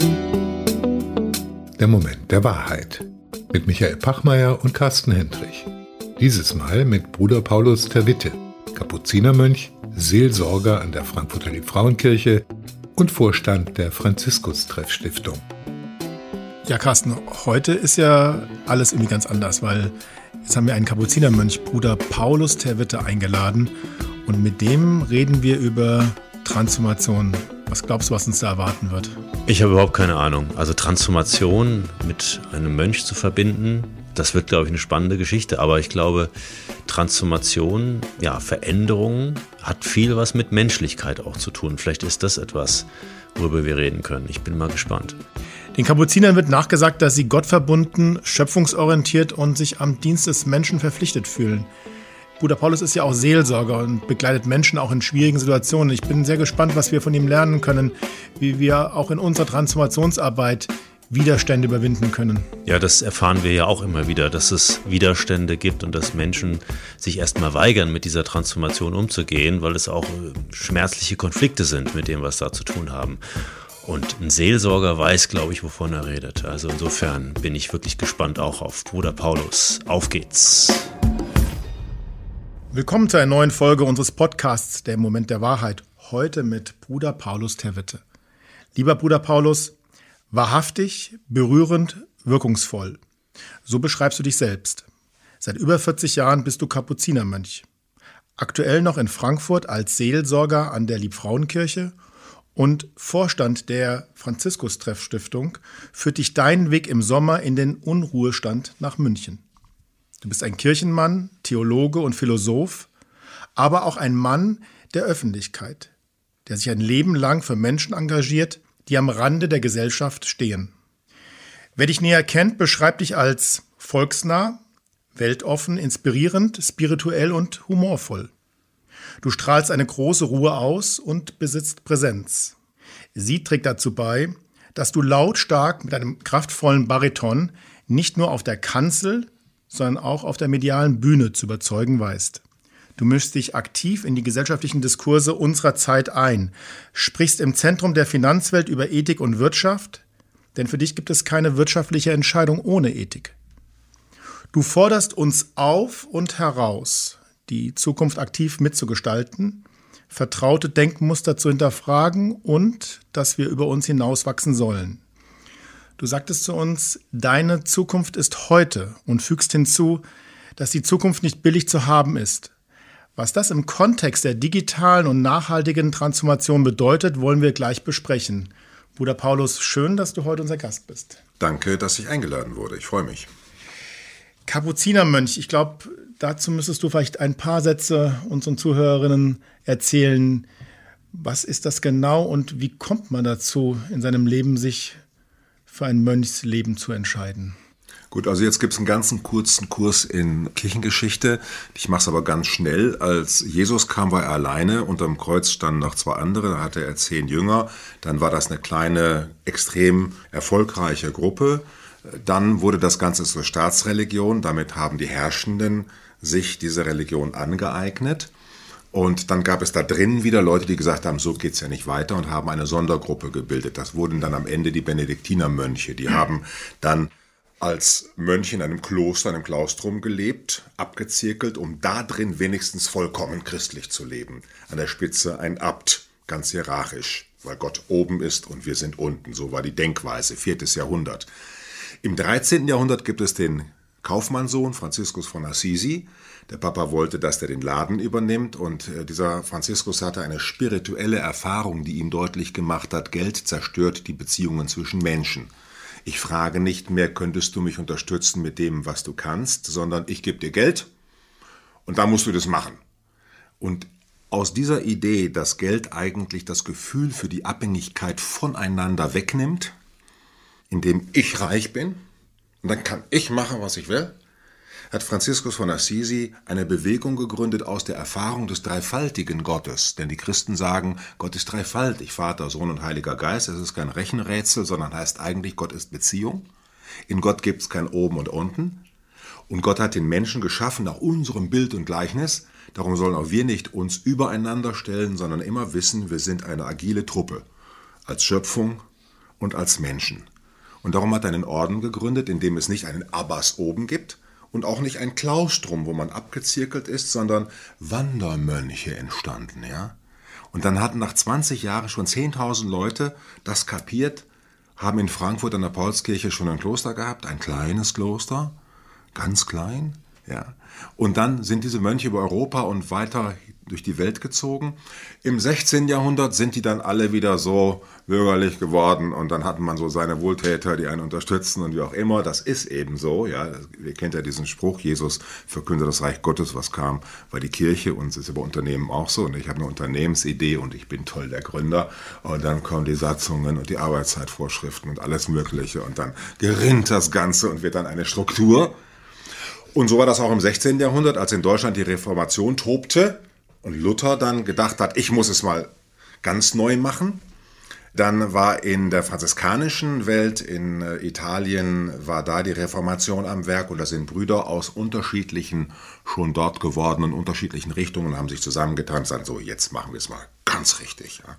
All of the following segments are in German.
Der Moment der Wahrheit. Mit Michael Pachmeier und Carsten Hendrich. Dieses Mal mit Bruder Paulus Terwitte, Kapuzinermönch, Seelsorger an der Frankfurter Liebfrauenkirche und Vorstand der Franziskus-Treff-Stiftung. Ja, Carsten, heute ist ja alles irgendwie ganz anders, weil jetzt haben wir einen Kapuzinermönch, Bruder Paulus Terwitte, eingeladen und mit dem reden wir über Transformation. Was glaubst du, was uns da erwarten wird? Ich habe überhaupt keine Ahnung. Also Transformation mit einem Mönch zu verbinden, das wird, glaube ich, eine spannende Geschichte. Aber ich glaube, Transformation, ja, Veränderung hat viel was mit Menschlichkeit auch zu tun. Vielleicht ist das etwas, worüber wir reden können. Ich bin mal gespannt. Den Kapuzinern wird nachgesagt, dass sie gottverbunden, schöpfungsorientiert und sich am Dienst des Menschen verpflichtet fühlen. Bruder Paulus ist ja auch Seelsorger und begleitet Menschen auch in schwierigen Situationen. Ich bin sehr gespannt, was wir von ihm lernen können, wie wir auch in unserer Transformationsarbeit Widerstände überwinden können. Ja, das erfahren wir ja auch immer wieder, dass es Widerstände gibt und dass Menschen sich erstmal weigern, mit dieser Transformation umzugehen, weil es auch äh, schmerzliche Konflikte sind mit dem, was da zu tun haben. Und ein Seelsorger weiß, glaube ich, wovon er redet. Also insofern bin ich wirklich gespannt auch auf Bruder Paulus. Auf geht's! Willkommen zu einer neuen Folge unseres Podcasts Der Moment der Wahrheit. Heute mit Bruder Paulus Terwitte. Lieber Bruder Paulus, wahrhaftig, berührend, wirkungsvoll. So beschreibst du dich selbst. Seit über 40 Jahren bist du Kapuzinermönch. Aktuell noch in Frankfurt als Seelsorger an der Liebfrauenkirche und Vorstand der Franziskus-Treff-Stiftung führt dich deinen Weg im Sommer in den Unruhestand nach München. Du bist ein Kirchenmann, Theologe und Philosoph, aber auch ein Mann der Öffentlichkeit, der sich ein Leben lang für Menschen engagiert, die am Rande der Gesellschaft stehen. Wer dich näher kennt, beschreibt dich als volksnah, weltoffen, inspirierend, spirituell und humorvoll. Du strahlst eine große Ruhe aus und besitzt Präsenz. Sie trägt dazu bei, dass du lautstark mit einem kraftvollen Bariton nicht nur auf der Kanzel, sondern auch auf der medialen Bühne zu überzeugen weißt. Du mischst dich aktiv in die gesellschaftlichen Diskurse unserer Zeit ein, sprichst im Zentrum der Finanzwelt über Ethik und Wirtschaft, denn für dich gibt es keine wirtschaftliche Entscheidung ohne Ethik. Du forderst uns auf und heraus, die Zukunft aktiv mitzugestalten, vertraute Denkmuster zu hinterfragen und dass wir über uns hinauswachsen sollen. Du sagtest zu uns, deine Zukunft ist heute und fügst hinzu, dass die Zukunft nicht billig zu haben ist. Was das im Kontext der digitalen und nachhaltigen Transformation bedeutet, wollen wir gleich besprechen. Bruder Paulus, schön, dass du heute unser Gast bist. Danke, dass ich eingeladen wurde. Ich freue mich. Kapuzinermönch, ich glaube, dazu müsstest du vielleicht ein paar Sätze unseren Zuhörerinnen erzählen. Was ist das genau und wie kommt man dazu, in seinem Leben sich für ein Mönchsleben zu entscheiden? Gut, also jetzt gibt es einen ganzen kurzen Kurs in Kirchengeschichte. Ich mache es aber ganz schnell. Als Jesus kam, war er alleine. Unterm Kreuz standen noch zwei andere. Da hatte er zehn Jünger. Dann war das eine kleine, extrem erfolgreiche Gruppe. Dann wurde das Ganze zur Staatsreligion. Damit haben die Herrschenden sich diese Religion angeeignet. Und dann gab es da drinnen wieder Leute, die gesagt haben, so geht's ja nicht weiter und haben eine Sondergruppe gebildet. Das wurden dann am Ende die Benediktinermönche. Die haben dann als Mönch in einem Kloster, einem Klaustrum gelebt, abgezirkelt, um da drin wenigstens vollkommen christlich zu leben. An der Spitze ein Abt, ganz hierarchisch, weil Gott oben ist und wir sind unten. So war die Denkweise, viertes Jahrhundert. Im 13. Jahrhundert gibt es den Kaufmannssohn Franziskus von Assisi, der Papa wollte, dass der den Laden übernimmt und äh, dieser Franziskus hatte eine spirituelle Erfahrung, die ihm deutlich gemacht hat, Geld zerstört die Beziehungen zwischen Menschen. Ich frage nicht mehr, könntest du mich unterstützen mit dem, was du kannst, sondern ich gebe dir Geld und dann musst du das machen. Und aus dieser Idee, dass Geld eigentlich das Gefühl für die Abhängigkeit voneinander wegnimmt, indem ich reich bin, und dann kann ich machen, was ich will, hat Franziskus von Assisi eine Bewegung gegründet aus der Erfahrung des dreifaltigen Gottes. Denn die Christen sagen, Gott ist dreifaltig, Vater, Sohn und Heiliger Geist. Es ist kein Rechenrätsel, sondern heißt eigentlich, Gott ist Beziehung. In Gott gibt es kein Oben und Unten. Und Gott hat den Menschen geschaffen nach unserem Bild und Gleichnis. Darum sollen auch wir nicht uns übereinander stellen, sondern immer wissen, wir sind eine agile Truppe. Als Schöpfung und als Menschen. Und darum hat er einen Orden gegründet, in dem es nicht einen Abbas oben gibt und auch nicht ein Klaustrum, wo man abgezirkelt ist, sondern Wandermönche entstanden, ja. Und dann hatten nach 20 Jahren schon 10.000 Leute das kapiert, haben in Frankfurt an der Paulskirche schon ein Kloster gehabt, ein kleines Kloster, ganz klein, ja. Und dann sind diese Mönche über Europa und weiter durch die Welt gezogen. Im 16. Jahrhundert sind die dann alle wieder so bürgerlich geworden und dann hatten man so seine Wohltäter, die einen unterstützen und wie auch immer. Das ist eben so, ja. Ihr kennt ja diesen Spruch, Jesus verkündet das Reich Gottes, was kam, war die Kirche und es ist über Unternehmen auch so. Und ich habe eine Unternehmensidee und ich bin toll der Gründer und dann kommen die Satzungen und die Arbeitszeitvorschriften und alles Mögliche und dann gerinnt das Ganze und wird dann eine Struktur. Und so war das auch im 16. Jahrhundert, als in Deutschland die Reformation tobte und Luther dann gedacht hat, ich muss es mal ganz neu machen. Dann war in der franziskanischen Welt in äh, Italien war da die Reformation am Werk und da sind Brüder aus unterschiedlichen schon dort gewordenen unterschiedlichen Richtungen haben sich zusammengetan und sagen so jetzt machen wir es mal ganz richtig ja.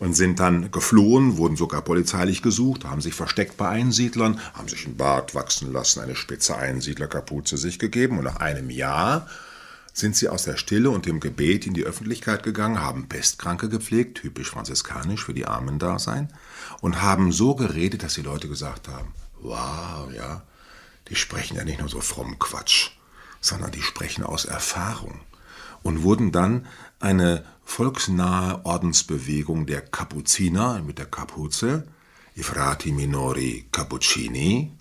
und sind dann geflohen, wurden sogar polizeilich gesucht, haben sich versteckt bei Einsiedlern, haben sich ein Bart wachsen lassen, eine spitze Einsiedlerkapuze sich gegeben und nach einem Jahr sind sie aus der Stille und dem Gebet in die Öffentlichkeit gegangen, haben Pestkranke gepflegt, typisch franziskanisch für die Armen da sein, und haben so geredet, dass die Leute gesagt haben, wow, ja, die sprechen ja nicht nur so fromm Quatsch, sondern die sprechen aus Erfahrung und wurden dann eine volksnahe Ordensbewegung der Kapuziner mit der Kapuze, i Frati Minori Cappuccini,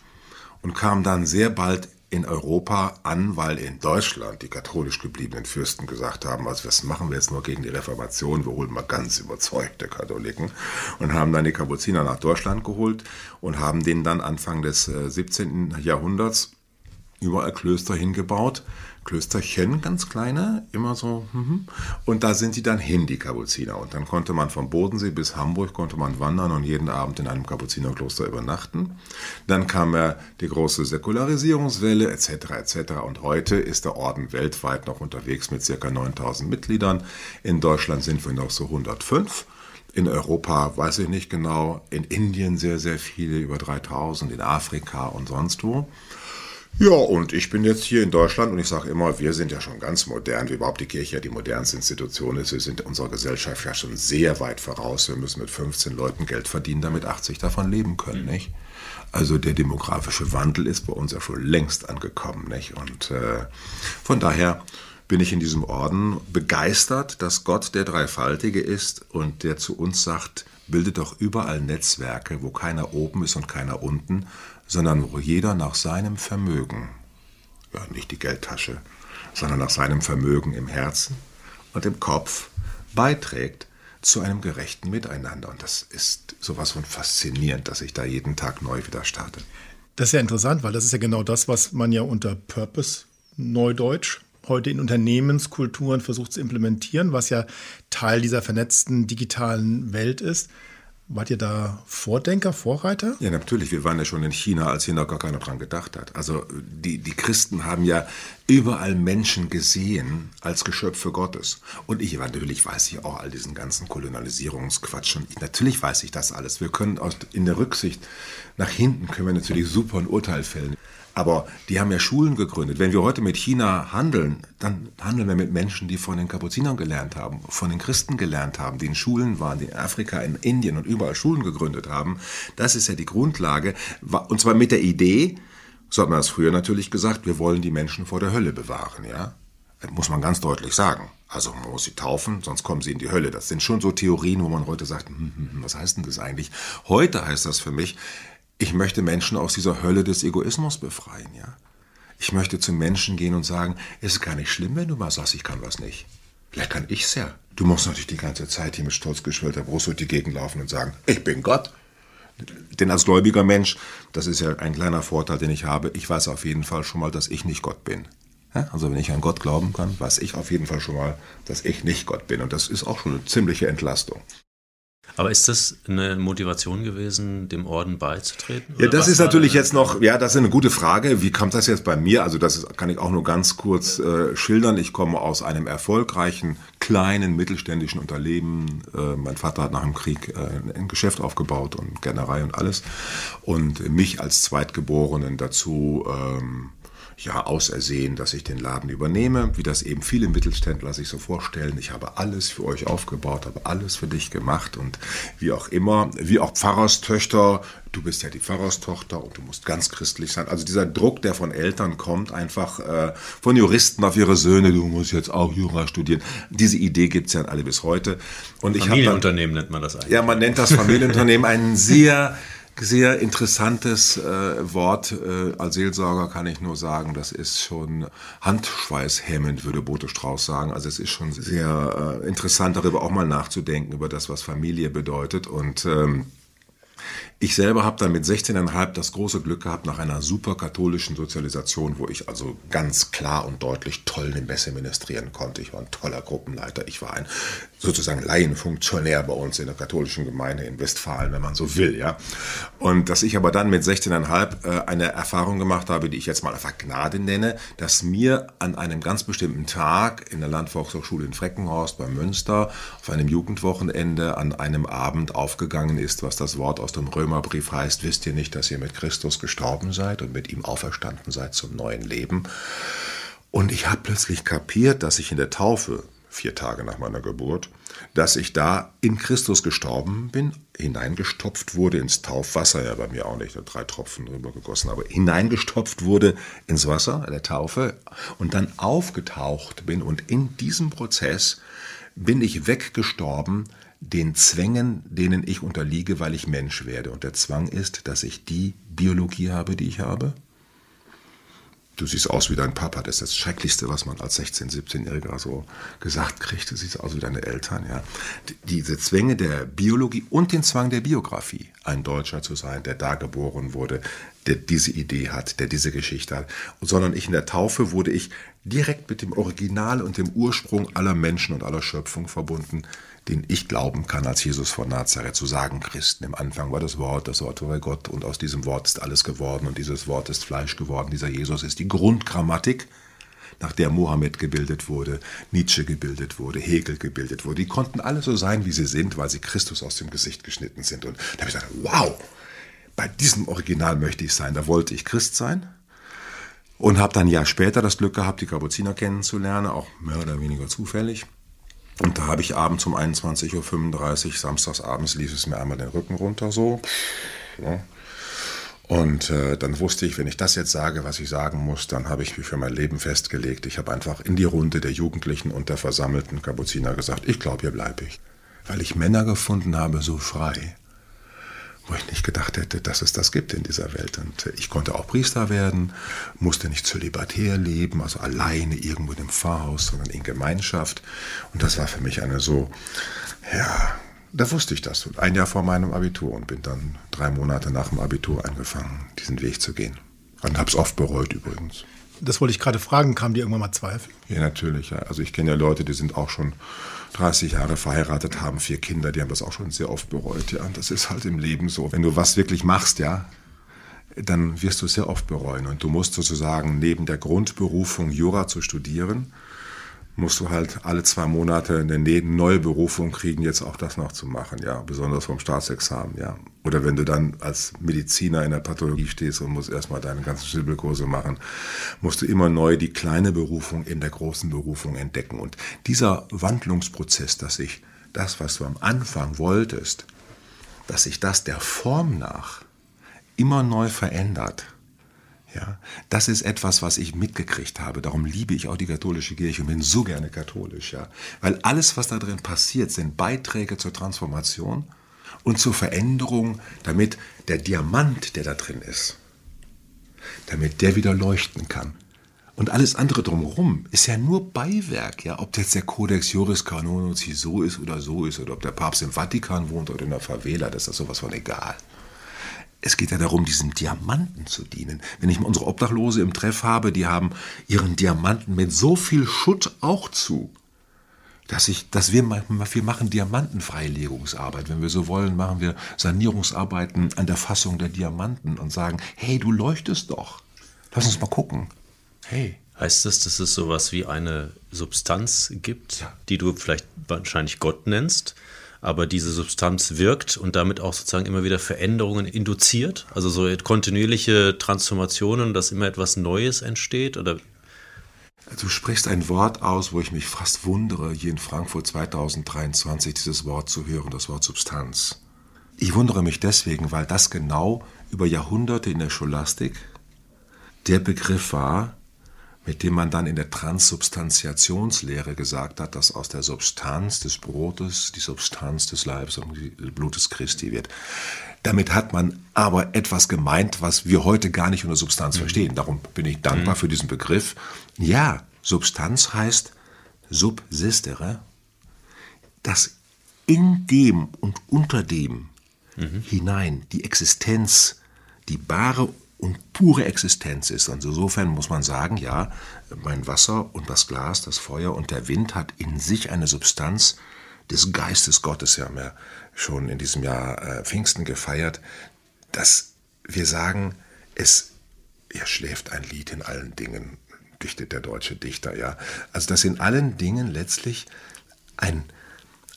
und kam dann sehr bald in Europa an, weil in Deutschland die katholisch gebliebenen Fürsten gesagt haben, also was machen wir jetzt nur gegen die Reformation, wir holen mal ganz überzeugte Katholiken und haben dann die Kapuziner nach Deutschland geholt und haben denen dann Anfang des 17. Äh, Jahrhunderts überall Klöster hingebaut, Klösterchen, ganz kleine, immer so. Mhm. Und da sind sie dann hin, die Kapuziner. Und dann konnte man vom Bodensee bis Hamburg konnte man wandern und jeden Abend in einem Kapuzinerkloster übernachten. Dann kam ja die große Säkularisierungswelle etc. etc. Und heute ist der Orden weltweit noch unterwegs mit ca. 9000 Mitgliedern. In Deutschland sind wir noch so 105. In Europa weiß ich nicht genau. In Indien sehr, sehr viele, über 3000. In Afrika und sonst wo. Ja, und ich bin jetzt hier in Deutschland und ich sage immer, wir sind ja schon ganz modern, wie überhaupt die Kirche ja die modernste Institution ist. Wir sind unserer Gesellschaft ja schon sehr weit voraus. Wir müssen mit 15 Leuten Geld verdienen, damit 80 davon leben können, mhm. nicht? Also der demografische Wandel ist bei uns ja schon längst angekommen, nicht? Und äh, von daher bin ich in diesem Orden begeistert, dass Gott der Dreifaltige ist und der zu uns sagt, bildet doch überall Netzwerke, wo keiner oben ist und keiner unten, sondern wo jeder nach seinem Vermögen, ja nicht die Geldtasche, sondern nach seinem Vermögen im Herzen und im Kopf beiträgt zu einem gerechten Miteinander. Und das ist sowas von faszinierend, dass ich da jeden Tag neu wieder starte. Das ist ja interessant, weil das ist ja genau das, was man ja unter Purpose Neudeutsch heute in Unternehmenskulturen versucht zu implementieren, was ja Teil dieser vernetzten digitalen Welt ist. Wart ihr da Vordenker, Vorreiter? Ja, natürlich. Wir waren ja schon in China, als hier noch gar keiner dran gedacht hat. Also die, die Christen haben ja überall Menschen gesehen als Geschöpfe Gottes. Und ich natürlich weiß ich auch all diesen ganzen Kolonialisierungsquatsch. Und ich, natürlich weiß ich das alles. Wir können aus, in der Rücksicht nach hinten können wir natürlich super ein Urteil fällen. Aber die haben ja Schulen gegründet. Wenn wir heute mit China handeln, dann handeln wir mit Menschen, die von den Kapuzinern gelernt haben, von den Christen gelernt haben, die in Schulen waren, die in Afrika, in Indien und überall Schulen gegründet haben. Das ist ja die Grundlage. Und zwar mit der Idee, so hat man das früher natürlich gesagt, wir wollen die Menschen vor der Hölle bewahren, ja. Das muss man ganz deutlich sagen. Also man muss sie taufen, sonst kommen sie in die Hölle. Das sind schon so Theorien, wo man heute sagt, hm, hm, hm was heißt denn das eigentlich? Heute heißt das für mich, ich möchte Menschen aus dieser Hölle des Egoismus befreien, ja. Ich möchte zu Menschen gehen und sagen, es ist gar nicht schlimm, wenn du mal sagst, ich kann was nicht. Vielleicht kann ich's ja. Du musst natürlich die ganze Zeit hier mit stolz geschwellter Brust durch die Gegend laufen und sagen, ich bin Gott. Denn als gläubiger Mensch, das ist ja ein kleiner Vorteil, den ich habe, ich weiß auf jeden Fall schon mal, dass ich nicht Gott bin. Also wenn ich an Gott glauben kann, weiß ich auf jeden Fall schon mal, dass ich nicht Gott bin. Und das ist auch schon eine ziemliche Entlastung. Aber ist das eine Motivation gewesen, dem Orden beizutreten? Ja, das ist natürlich jetzt noch, ja, das ist eine gute Frage. Wie kommt das jetzt bei mir? Also das kann ich auch nur ganz kurz äh, schildern. Ich komme aus einem erfolgreichen, kleinen, mittelständischen Unternehmen. Äh, mein Vater hat nach dem Krieg äh, ein Geschäft aufgebaut und Gärtnerei und alles. Und mich als Zweitgeborenen dazu... Ähm, ja ausersehen, dass ich den Laden übernehme, wie das eben viele Mittelständler sich so vorstellen. Ich habe alles für euch aufgebaut, habe alles für dich gemacht und wie auch immer, wie auch Pfarrerstöchter, du bist ja die Pfarrerstochter und du musst ganz christlich sein. Also dieser Druck, der von Eltern kommt, einfach äh, von Juristen auf ihre Söhne, du musst jetzt auch Jura studieren. Diese Idee gibt es ja alle bis heute. Und Familienunternehmen dann, nennt man das eigentlich. Ja, man nennt das Familienunternehmen einen sehr sehr interessantes äh, Wort. Äh, als Seelsorger kann ich nur sagen, das ist schon handschweißhemmend, würde Bote Strauß sagen. Also es ist schon sehr äh, interessant, darüber auch mal nachzudenken, über das, was Familie bedeutet. Und ähm, ich selber habe dann mit 16,5 das große Glück gehabt, nach einer super katholischen Sozialisation, wo ich also ganz klar und deutlich toll den Messe ministrieren konnte. Ich war ein toller Gruppenleiter. Ich war ein sozusagen Laienfunktionär bei uns in der katholischen Gemeinde in Westfalen, wenn man so will. ja. Und dass ich aber dann mit 16,5 äh, eine Erfahrung gemacht habe, die ich jetzt mal einfach Gnade nenne, dass mir an einem ganz bestimmten Tag in der Landvolkshochschule in Freckenhorst bei Münster auf einem Jugendwochenende an einem Abend aufgegangen ist, was das Wort aus dem Römer Römerbrief heißt, wisst ihr nicht, dass ihr mit Christus gestorben seid und mit ihm auferstanden seid zum neuen Leben? Und ich habe plötzlich kapiert, dass ich in der Taufe, vier Tage nach meiner Geburt, dass ich da in Christus gestorben bin, hineingestopft wurde ins Taufwasser, ja bei mir auch nicht, drei Tropfen drüber gegossen, aber hineingestopft wurde ins Wasser der Taufe und dann aufgetaucht bin und in diesem Prozess bin ich weggestorben den Zwängen, denen ich unterliege, weil ich Mensch werde. Und der Zwang ist, dass ich die Biologie habe, die ich habe. Du siehst aus wie dein Papa, das ist das Schrecklichste, was man als 16-, 17-Jähriger so gesagt kriegt. Du siehst aus wie deine Eltern. Ja. Diese Zwänge der Biologie und den Zwang der Biografie, ein Deutscher zu sein, der da geboren wurde, der diese Idee hat, der diese Geschichte hat. sondern ich in der Taufe wurde ich direkt mit dem Original und dem Ursprung aller Menschen und aller Schöpfung verbunden den ich glauben kann als Jesus von Nazareth, zu sagen, Christen. Im Anfang war das Wort, das Wort war Gott und aus diesem Wort ist alles geworden und dieses Wort ist Fleisch geworden. Dieser Jesus ist die Grundgrammatik, nach der Mohammed gebildet wurde, Nietzsche gebildet wurde, Hegel gebildet wurde. Die konnten alle so sein, wie sie sind, weil sie Christus aus dem Gesicht geschnitten sind. Und da habe ich gesagt, wow, bei diesem Original möchte ich sein. Da wollte ich Christ sein und habe dann ein Jahr später das Glück gehabt, die Kapuziner kennenzulernen, auch mehr oder weniger zufällig. Und da habe ich abends um 21.35 Uhr, samstags abends lief es mir einmal den Rücken runter so. Ja. Und äh, dann wusste ich, wenn ich das jetzt sage, was ich sagen muss, dann habe ich mich für mein Leben festgelegt. Ich habe einfach in die Runde der Jugendlichen und der versammelten Kapuziner gesagt, ich glaube, hier bleibe ich. Weil ich Männer gefunden habe, so frei, wo ich nicht gedacht hätte, dass es das gibt in dieser Welt. Und ich konnte auch Priester werden, musste nicht zölibatär leben, also alleine irgendwo in einem Pfarrhaus, sondern in Gemeinschaft. Und das war für mich eine so, ja, da wusste ich das. Ein Jahr vor meinem Abitur und bin dann drei Monate nach dem Abitur angefangen, diesen Weg zu gehen. Und habe es oft bereut übrigens. Das wollte ich gerade fragen, kam dir irgendwann mal Zweifel? Ja, natürlich. Ja. Also ich kenne ja Leute, die sind auch schon 30 Jahre verheiratet, haben vier Kinder, die haben das auch schon sehr oft bereut. Ja, das ist halt im Leben so. Wenn du was wirklich machst, ja, dann wirst du es sehr oft bereuen. Und du musst sozusagen neben der Grundberufung Jura zu studieren, musst du halt alle zwei Monate eine neue Berufung kriegen, jetzt auch das noch zu machen, ja, besonders vom Staatsexamen, ja. Oder wenn du dann als Mediziner in der Pathologie stehst und musst erstmal deine ganzen Schnibbelkurse machen, musst du immer neu die kleine Berufung in der großen Berufung entdecken. Und dieser Wandlungsprozess, dass sich das, was du am Anfang wolltest, dass sich das der Form nach immer neu verändert, ja, das ist etwas, was ich mitgekriegt habe. Darum liebe ich auch die katholische Kirche und bin so gerne katholisch, ja. Weil alles, was da drin passiert, sind Beiträge zur Transformation und zur Veränderung, damit der Diamant, der da drin ist, damit der wieder leuchten kann. Und alles andere drumherum ist ja nur Beiwerk, ja. Ob jetzt der Codex Juris Canonus so ist oder so ist, oder ob der Papst im Vatikan wohnt oder in der Favela, das ist sowas von egal. Es geht ja darum, diesem Diamanten zu dienen. Wenn ich mal unsere Obdachlose im Treff habe, die haben ihren Diamanten mit so viel Schutt auch zu. dass ich, dass wir, wir machen Diamantenfreilegungsarbeit. Wenn wir so wollen, machen wir Sanierungsarbeiten an der Fassung der Diamanten und sagen, hey, du leuchtest doch. Lass uns mal gucken. Hey. Heißt das, dass es sowas wie eine Substanz gibt, ja. die du vielleicht wahrscheinlich Gott nennst, aber diese Substanz wirkt und damit auch sozusagen immer wieder Veränderungen induziert? Also so kontinuierliche Transformationen, dass immer etwas Neues entsteht? Oder Du sprichst ein Wort aus, wo ich mich fast wundere, hier in Frankfurt 2023 dieses Wort zu hören, das Wort Substanz. Ich wundere mich deswegen, weil das genau über Jahrhunderte in der Scholastik der Begriff war, mit dem man dann in der Transsubstantiationslehre gesagt hat, dass aus der Substanz des Brotes die Substanz des Leibes und des Blutes Christi wird. Damit hat man aber etwas gemeint, was wir heute gar nicht unter Substanz mhm. verstehen. Darum bin ich dankbar mhm. für diesen Begriff. Ja, Substanz heißt subsistere, dass in dem und unter dem mhm. hinein die Existenz, die bare und pure Existenz ist. Und insofern muss man sagen, ja, mein Wasser und das Glas, das Feuer und der Wind hat in sich eine Substanz des Geistes Gottes. Wir haben ja schon in diesem Jahr äh, Pfingsten gefeiert, dass wir sagen, es er schläft ein Lied in allen Dingen, dichtet der deutsche Dichter, ja. Also dass in allen Dingen letztlich ein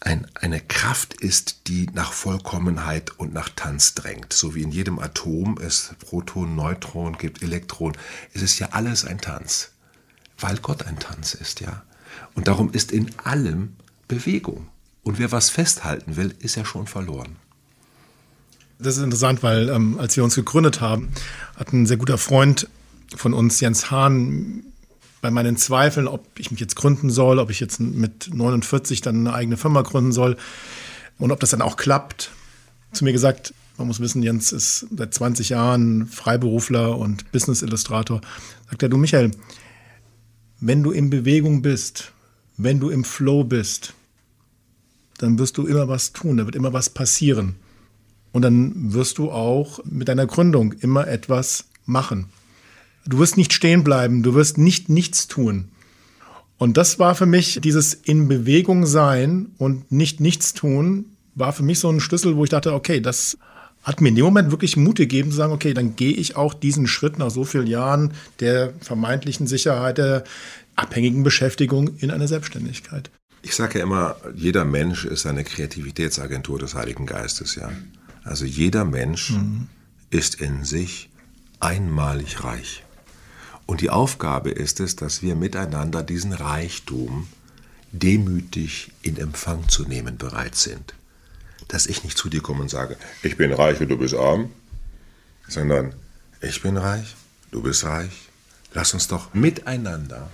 ein, eine Kraft ist, die nach Vollkommenheit und nach Tanz drängt. So wie in jedem Atom es Proton, Neutron gibt, Elektron. Es ist ja alles ein Tanz, weil Gott ein Tanz ist, ja. Und darum ist in allem Bewegung. Und wer was festhalten will, ist ja schon verloren. Das ist interessant, weil ähm, als wir uns gegründet haben, hat ein sehr guter Freund von uns, Jens Hahn, bei meinen Zweifeln, ob ich mich jetzt gründen soll, ob ich jetzt mit 49 dann eine eigene Firma gründen soll und ob das dann auch klappt, zu mir gesagt, man muss wissen, Jens ist seit 20 Jahren Freiberufler und Business Illustrator. Sagt er, du Michael, wenn du in Bewegung bist, wenn du im Flow bist, dann wirst du immer was tun, da wird immer was passieren. Und dann wirst du auch mit deiner Gründung immer etwas machen. Du wirst nicht stehen bleiben, du wirst nicht nichts tun. Und das war für mich dieses in Bewegung sein und nicht nichts tun, war für mich so ein Schlüssel, wo ich dachte, okay, das hat mir in dem Moment wirklich Mut gegeben zu sagen, okay, dann gehe ich auch diesen Schritt nach so vielen Jahren der vermeintlichen Sicherheit, der abhängigen Beschäftigung in eine Selbstständigkeit. Ich sage ja immer, jeder Mensch ist eine Kreativitätsagentur des Heiligen Geistes, ja. Also jeder Mensch mhm. ist in sich einmalig reich. Und die Aufgabe ist es, dass wir miteinander diesen Reichtum demütig in Empfang zu nehmen bereit sind. Dass ich nicht zu dir komme und sage, ich bin reich und du bist arm, sondern ich bin reich, du bist reich. Lass uns doch miteinander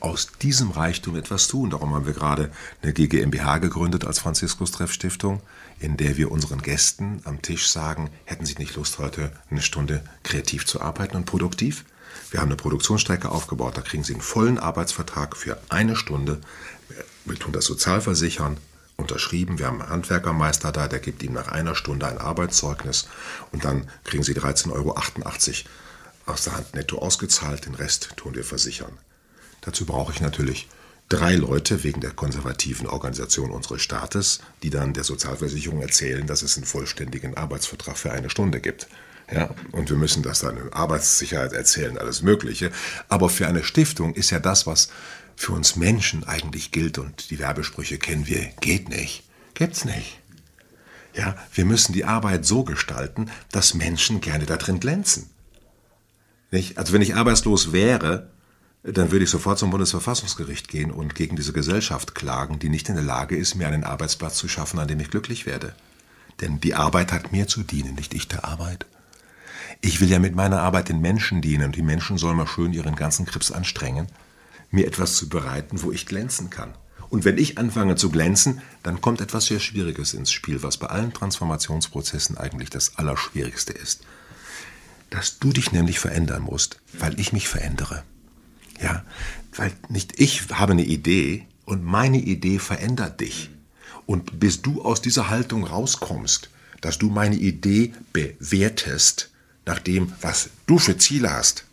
aus diesem Reichtum etwas tun. Darum haben wir gerade eine GGMBH gegründet als Franziskus Treff Stiftung, in der wir unseren Gästen am Tisch sagen, hätten Sie nicht Lust, heute eine Stunde kreativ zu arbeiten und produktiv? Wir haben eine Produktionsstrecke aufgebaut, da kriegen Sie einen vollen Arbeitsvertrag für eine Stunde. Wir tun das Sozialversichern, unterschrieben. Wir haben einen Handwerkermeister da, der gibt Ihnen nach einer Stunde ein Arbeitszeugnis und dann kriegen Sie 13,88 Euro aus der Hand netto ausgezahlt. Den Rest tun wir versichern. Dazu brauche ich natürlich drei Leute wegen der konservativen Organisation unseres Staates, die dann der Sozialversicherung erzählen, dass es einen vollständigen Arbeitsvertrag für eine Stunde gibt. Ja, und wir müssen das dann in Arbeitssicherheit erzählen, alles Mögliche. Aber für eine Stiftung ist ja das, was für uns Menschen eigentlich gilt und die Werbesprüche kennen wir, geht nicht, gibt's nicht. Ja, wir müssen die Arbeit so gestalten, dass Menschen gerne da drin glänzen. Nicht? Also wenn ich arbeitslos wäre, dann würde ich sofort zum Bundesverfassungsgericht gehen und gegen diese Gesellschaft klagen, die nicht in der Lage ist, mir einen Arbeitsplatz zu schaffen, an dem ich glücklich werde. Denn die Arbeit hat mir zu dienen, nicht ich der Arbeit. Ich will ja mit meiner Arbeit den Menschen dienen und die Menschen sollen mal schön ihren ganzen Krips anstrengen, mir etwas zu bereiten, wo ich glänzen kann. Und wenn ich anfange zu glänzen, dann kommt etwas sehr Schwieriges ins Spiel, was bei allen Transformationsprozessen eigentlich das Allerschwierigste ist. Dass du dich nämlich verändern musst, weil ich mich verändere. Ja, weil nicht ich habe eine Idee und meine Idee verändert dich. Und bis du aus dieser Haltung rauskommst, dass du meine Idee bewertest, nach dem, was du für Ziele hast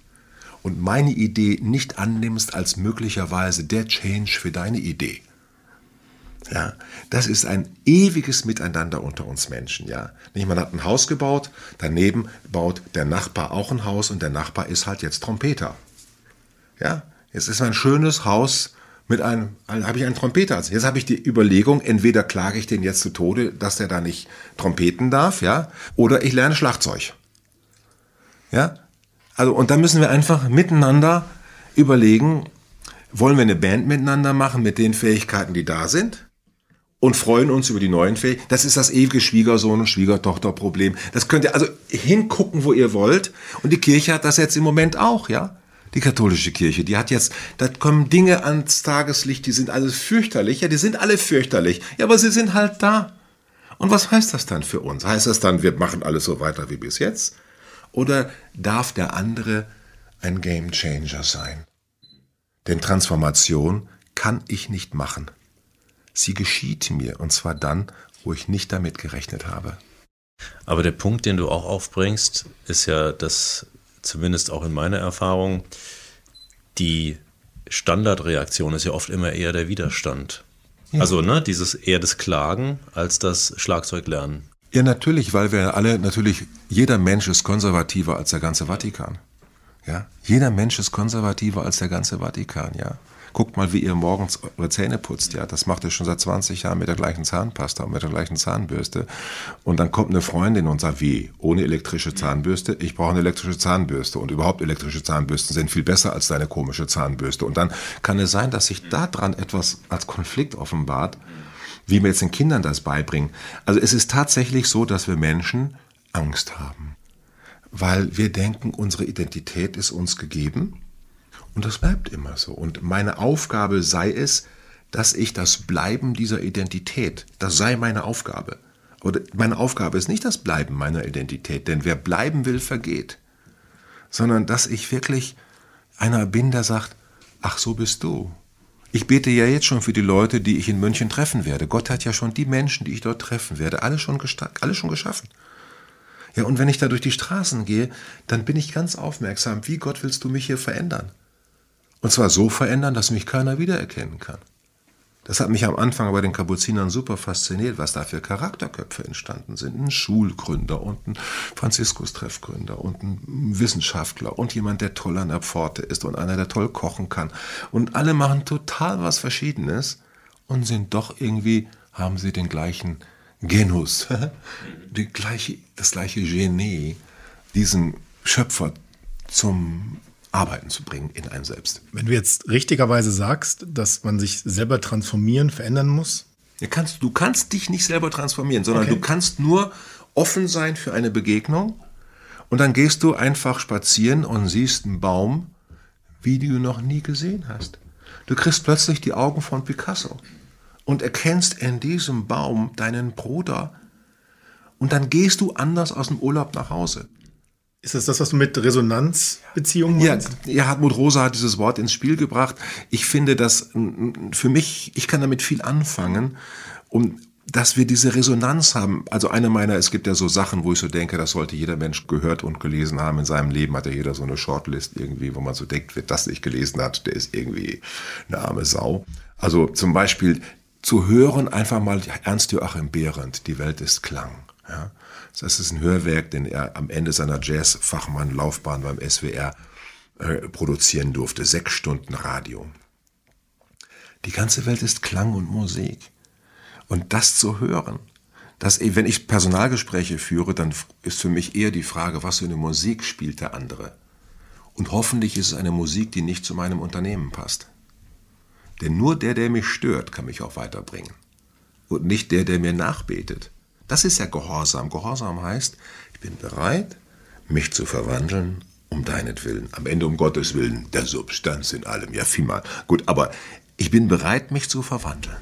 und meine Idee nicht annimmst als möglicherweise der Change für deine Idee, Ja, das ist ein ewiges Miteinander unter uns Menschen, ja. Nicht, man hat ein Haus gebaut, daneben baut der Nachbar auch ein Haus und der Nachbar ist halt jetzt Trompeter. Ja, jetzt ist ein schönes Haus mit einem, habe ich einen Trompeter. Jetzt habe ich die Überlegung, entweder klage ich den jetzt zu Tode, dass der da nicht trompeten darf, ja, oder ich lerne Schlagzeug. Ja, also und da müssen wir einfach miteinander überlegen, wollen wir eine Band miteinander machen mit den Fähigkeiten, die da sind? und freuen uns über die neuen Fähigkeiten. Das ist das ewige Schwiegersohn- und Schwiegertochterproblem. Das könnt ihr also hingucken, wo ihr wollt. Und die Kirche hat das jetzt im Moment auch, ja. Die katholische Kirche, die hat jetzt, da kommen Dinge ans Tageslicht, die sind alles fürchterlich. Ja, die sind alle fürchterlich. Ja, aber sie sind halt da. Und was heißt das dann für uns? Heißt das dann, wir machen alles so weiter wie bis jetzt? Oder darf der andere ein Game Changer sein? Denn Transformation kann ich nicht machen. Sie geschieht mir, und zwar dann, wo ich nicht damit gerechnet habe. Aber der Punkt, den du auch aufbringst, ist ja, dass zumindest auch in meiner Erfahrung die Standardreaktion ist ja oft immer eher der Widerstand. Ja. Also ne, dieses eher das Klagen als das Schlagzeuglernen. Ja, natürlich, weil wir alle natürlich, jeder Mensch ist konservativer als der ganze Vatikan. Ja, jeder Mensch ist konservativer als der ganze Vatikan, ja. Guckt mal, wie ihr morgens eure Zähne putzt. Ja, das macht ihr schon seit 20 Jahren mit der gleichen Zahnpasta und mit der gleichen Zahnbürste. Und dann kommt eine Freundin und sagt, wie? Ohne elektrische Zahnbürste? Ich brauche eine elektrische Zahnbürste. Und überhaupt elektrische Zahnbürsten sind viel besser als deine komische Zahnbürste. Und dann kann es sein, dass sich daran etwas als Konflikt offenbart, wie wir jetzt den Kindern das beibringen. Also es ist tatsächlich so, dass wir Menschen Angst haben. Weil wir denken, unsere Identität ist uns gegeben und das bleibt immer so. Und meine Aufgabe sei es, dass ich das Bleiben dieser Identität, das sei meine Aufgabe. Oder meine Aufgabe ist nicht das Bleiben meiner Identität, denn wer bleiben will, vergeht. Sondern dass ich wirklich einer bin, der sagt, ach so bist du. Ich bete ja jetzt schon für die Leute, die ich in München treffen werde. Gott hat ja schon die Menschen, die ich dort treffen werde, alle schon, alle schon geschaffen. Ja, und wenn ich da durch die Straßen gehe, dann bin ich ganz aufmerksam, wie Gott willst du mich hier verändern? Und zwar so verändern, dass mich keiner wiedererkennen kann. Das hat mich am Anfang bei den Kapuzinern super fasziniert, was da für Charakterköpfe entstanden sind. Ein Schulgründer und ein Franziskus-Treffgründer und ein Wissenschaftler und jemand, der toll an der Pforte ist und einer, der toll kochen kann. Und alle machen total was Verschiedenes und sind doch irgendwie, haben sie den gleichen Genus, die gleiche, das gleiche Genie, diesen Schöpfer zum Arbeiten zu bringen in einem selbst. Wenn du jetzt richtigerweise sagst, dass man sich selber transformieren, verändern muss? Du kannst, du kannst dich nicht selber transformieren, sondern okay. du kannst nur offen sein für eine Begegnung und dann gehst du einfach spazieren und siehst einen Baum, wie du noch nie gesehen hast. Du kriegst plötzlich die Augen von Picasso und erkennst in diesem Baum deinen Bruder und dann gehst du anders aus dem Urlaub nach Hause. Ist das das, was du mit Resonanzbeziehungen meinst? Ja, ja, Hartmut Rosa hat dieses Wort ins Spiel gebracht. Ich finde das für mich, ich kann damit viel anfangen. Und dass wir diese Resonanz haben. Also eine meiner, es gibt ja so Sachen, wo ich so denke, das sollte jeder Mensch gehört und gelesen haben. In seinem Leben hat ja jeder so eine Shortlist irgendwie, wo man so denkt, wer das nicht gelesen hat, der ist irgendwie eine arme Sau. Also zum Beispiel zu hören einfach mal Ernst Joachim Behrendt, Die Welt ist Klang. Ja? Das ist ein Hörwerk, den er am Ende seiner Jazz-Fachmann-Laufbahn beim SWR äh, produzieren durfte. Sechs Stunden Radio. Die ganze Welt ist Klang und Musik. Und das zu hören, dass, wenn ich Personalgespräche führe, dann ist für mich eher die Frage, was für eine Musik spielt der andere. Und hoffentlich ist es eine Musik, die nicht zu meinem Unternehmen passt. Denn nur der, der mich stört, kann mich auch weiterbringen. Und nicht der, der mir nachbetet. Das ist ja Gehorsam. Gehorsam heißt, ich bin bereit, mich zu verwandeln um deinetwillen. Am Ende um Gottes Willen, der Substanz in allem. Ja, vielmal. Gut, aber ich bin bereit, mich zu verwandeln.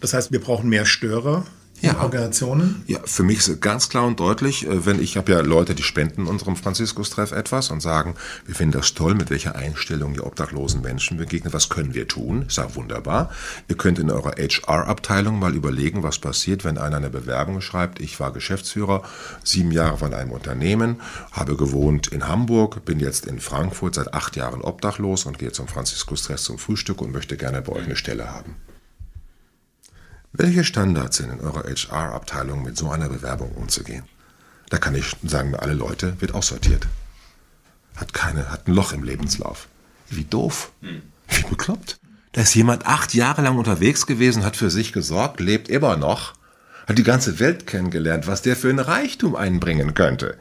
Das heißt, wir brauchen mehr Störer ja. Organisationen? Ja, für mich ist es ganz klar und deutlich, äh, wenn ich habe ja Leute, die spenden unserem Franziskus-Treff etwas und sagen, wir finden das toll, mit welcher Einstellung ihr obdachlosen Menschen begegnet, was können wir tun? Ich sage, wunderbar. Ihr könnt in eurer HR-Abteilung mal überlegen, was passiert, wenn einer eine Bewerbung schreibt. Ich war Geschäftsführer, sieben Jahre von einem Unternehmen, habe gewohnt in Hamburg, bin jetzt in Frankfurt seit acht Jahren obdachlos und gehe zum Franziskus-Treff zum Frühstück und möchte gerne bei euch eine Stelle haben. Welche Standards sind in eurer HR-Abteilung mit so einer Bewerbung umzugehen? Da kann ich sagen, alle Leute, wird aussortiert. Hat keine, hat ein Loch im Lebenslauf. Wie doof. Hm. Wie bekloppt. Da ist jemand acht Jahre lang unterwegs gewesen, hat für sich gesorgt, lebt immer noch hat die ganze Welt kennengelernt, was der für ein Reichtum einbringen könnte.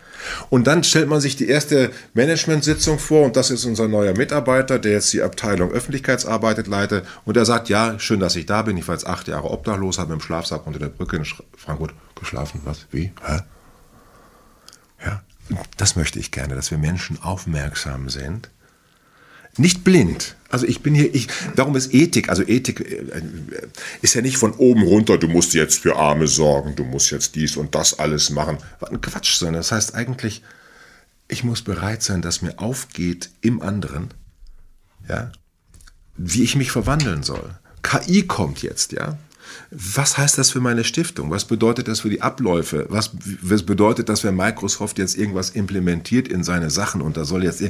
Und dann stellt man sich die erste Management-Sitzung vor und das ist unser neuer Mitarbeiter, der jetzt die Abteilung Öffentlichkeitsarbeit leitet und er sagt, ja, schön, dass ich da bin, ich war jetzt acht Jahre obdachlos, habe im Schlafsack unter der Brücke in Frankfurt geschlafen. Was? Wie? Hä? Ja, das möchte ich gerne, dass wir Menschen aufmerksam sind nicht blind. Also ich bin hier, ich, darum ist Ethik, also Ethik äh, ist ja nicht von oben runter, du musst jetzt für Arme sorgen, du musst jetzt dies und das alles machen. Ein Quatsch, sondern das heißt eigentlich, ich muss bereit sein, dass mir aufgeht im anderen, ja, wie ich mich verwandeln soll. KI kommt jetzt, ja. Was heißt das für meine Stiftung? Was bedeutet das für die Abläufe? Was, was bedeutet das, wenn Microsoft jetzt irgendwas implementiert in seine Sachen und da soll jetzt,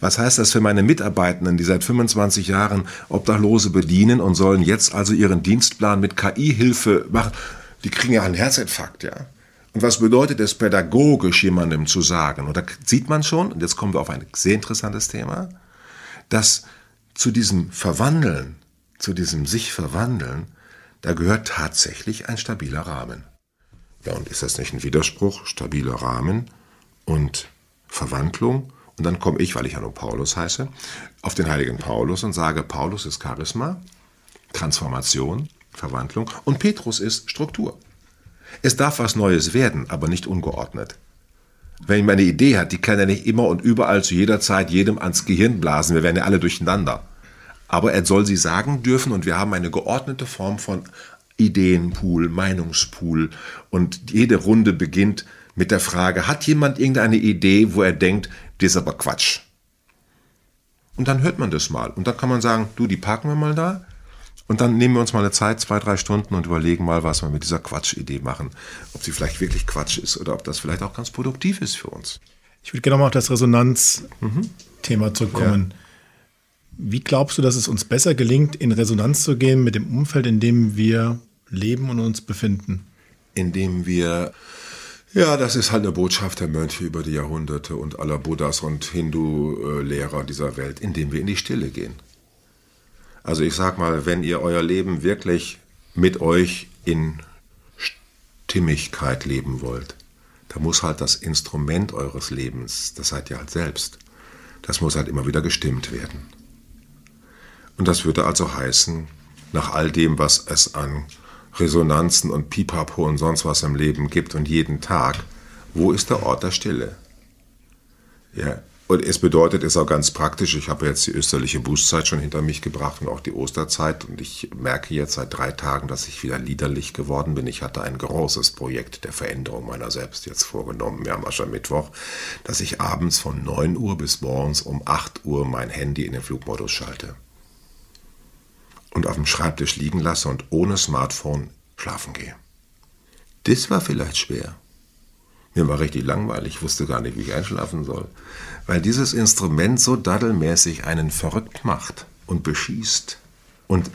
was heißt das für meine Mitarbeitenden, die seit 25 Jahren Obdachlose bedienen und sollen jetzt also ihren Dienstplan mit KI-Hilfe machen? Die kriegen ja einen Herzinfarkt, ja. Und was bedeutet es pädagogisch jemandem zu sagen? Und da sieht man schon, und jetzt kommen wir auf ein sehr interessantes Thema, dass zu diesem Verwandeln, zu diesem sich verwandeln, da gehört tatsächlich ein stabiler Rahmen. Ja, und ist das nicht ein Widerspruch? Stabiler Rahmen und Verwandlung. Und dann komme ich, weil ich ja nur Paulus heiße, auf den heiligen Paulus und sage, Paulus ist Charisma, Transformation, Verwandlung und Petrus ist Struktur. Es darf was Neues werden, aber nicht ungeordnet. Wenn jemand eine Idee hat, die kann er nicht immer und überall zu jeder Zeit jedem ans Gehirn blasen. Wir werden ja alle durcheinander aber er soll sie sagen dürfen und wir haben eine geordnete Form von Ideenpool, Meinungspool und jede Runde beginnt mit der Frage, hat jemand irgendeine Idee, wo er denkt, das ist aber Quatsch? Und dann hört man das mal und dann kann man sagen, du, die parken wir mal da und dann nehmen wir uns mal eine Zeit, zwei, drei Stunden und überlegen mal, was wir mit dieser Quatschidee machen. Ob sie vielleicht wirklich Quatsch ist oder ob das vielleicht auch ganz produktiv ist für uns. Ich würde gerne mal auf das Resonanz-Thema mhm. zurückkommen. Ja. Wie glaubst du, dass es uns besser gelingt, in Resonanz zu gehen mit dem Umfeld, in dem wir leben und uns befinden? Indem wir ja, das ist halt eine Botschaft der Mönche über die Jahrhunderte und aller Buddhas und Hindu-Lehrer dieser Welt, indem wir in die Stille gehen. Also ich sag mal, wenn ihr euer Leben wirklich mit euch in Stimmigkeit leben wollt, da muss halt das Instrument eures Lebens, das seid ihr halt selbst, das muss halt immer wieder gestimmt werden. Und das würde also heißen, nach all dem, was es an Resonanzen und Pipapo und sonst was im Leben gibt und jeden Tag, wo ist der Ort der Stille? Ja, und es bedeutet es auch ganz praktisch, ich habe jetzt die österliche Bußzeit schon hinter mich gebracht und auch die Osterzeit und ich merke jetzt seit drei Tagen, dass ich wieder liederlich geworden bin. Ich hatte ein großes Projekt der Veränderung meiner selbst jetzt vorgenommen, wir haben Aschermittwoch, dass ich abends von 9 Uhr bis morgens um 8 Uhr mein Handy in den Flugmodus schalte und auf dem Schreibtisch liegen lasse und ohne Smartphone schlafen gehe. Das war vielleicht schwer. Mir war richtig langweilig, ich wusste gar nicht, wie ich einschlafen soll, weil dieses Instrument so daddelmäßig einen verrückt macht und beschießt. Und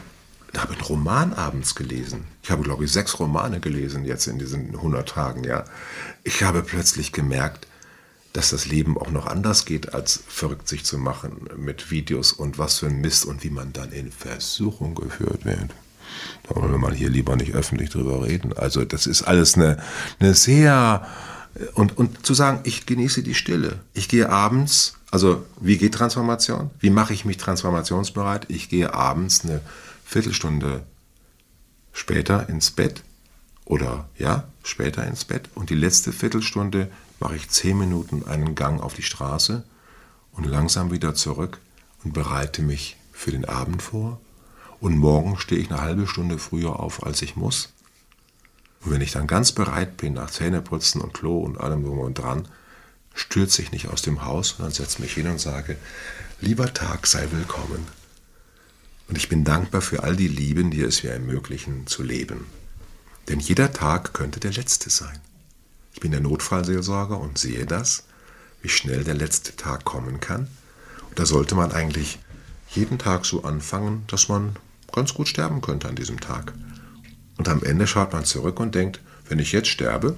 da habe ich einen Roman abends gelesen. Ich habe, glaube ich, sechs Romane gelesen jetzt in diesen 100 Tagen, ja. Ich habe plötzlich gemerkt, dass das Leben auch noch anders geht, als verrückt sich zu machen mit Videos und was für ein Mist und wie man dann in Versuchung geführt wird. Da wollen wir mal hier lieber nicht öffentlich drüber reden. Also das ist alles eine, eine sehr... Und, und zu sagen, ich genieße die Stille. Ich gehe abends, also wie geht Transformation? Wie mache ich mich transformationsbereit? Ich gehe abends eine Viertelstunde später ins Bett oder ja, später ins Bett und die letzte Viertelstunde mache ich zehn Minuten einen Gang auf die Straße und langsam wieder zurück und bereite mich für den Abend vor. Und morgen stehe ich eine halbe Stunde früher auf, als ich muss. Und wenn ich dann ganz bereit bin, nach Zähneputzen und Klo und allem drum und dran, stürze ich nicht aus dem Haus, sondern setze mich hin und sage, lieber Tag, sei willkommen. Und ich bin dankbar für all die Lieben, die es mir ermöglichen zu leben. Denn jeder Tag könnte der letzte sein. Ich bin der Notfallseelsorger und sehe das, wie schnell der letzte Tag kommen kann. Und da sollte man eigentlich jeden Tag so anfangen, dass man ganz gut sterben könnte an diesem Tag. Und am Ende schaut man zurück und denkt, wenn ich jetzt sterbe,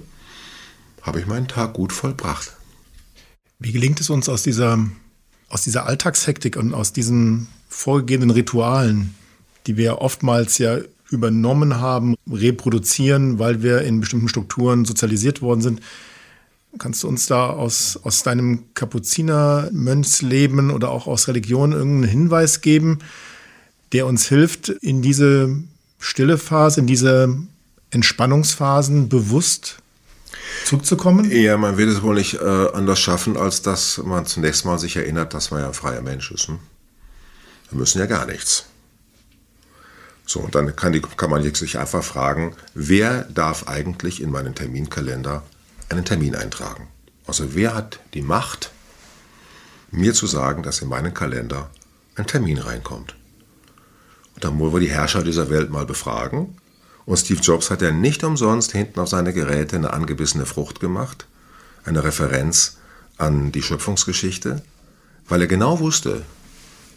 habe ich meinen Tag gut vollbracht. Wie gelingt es uns aus dieser, aus dieser Alltagshektik und aus diesen vorgegebenen Ritualen, die wir oftmals ja übernommen haben, reproduzieren, weil wir in bestimmten Strukturen sozialisiert worden sind. Kannst du uns da aus, aus deinem Kapuzinermönchsleben oder auch aus Religion irgendeinen Hinweis geben, der uns hilft, in diese stille Phase, in diese Entspannungsphasen bewusst zurückzukommen? Ja, man wird es wohl nicht äh, anders schaffen, als dass man zunächst mal sich erinnert, dass man ja ein freier Mensch ist. Hm? Wir müssen ja gar nichts. So, und dann kann, die, kann man sich einfach fragen, wer darf eigentlich in meinen Terminkalender einen Termin eintragen? Also wer hat die Macht, mir zu sagen, dass in meinen Kalender ein Termin reinkommt? Und dann wollen wir die Herrscher dieser Welt mal befragen. Und Steve Jobs hat ja nicht umsonst hinten auf seine Geräte eine angebissene Frucht gemacht, eine Referenz an die Schöpfungsgeschichte, weil er genau wusste,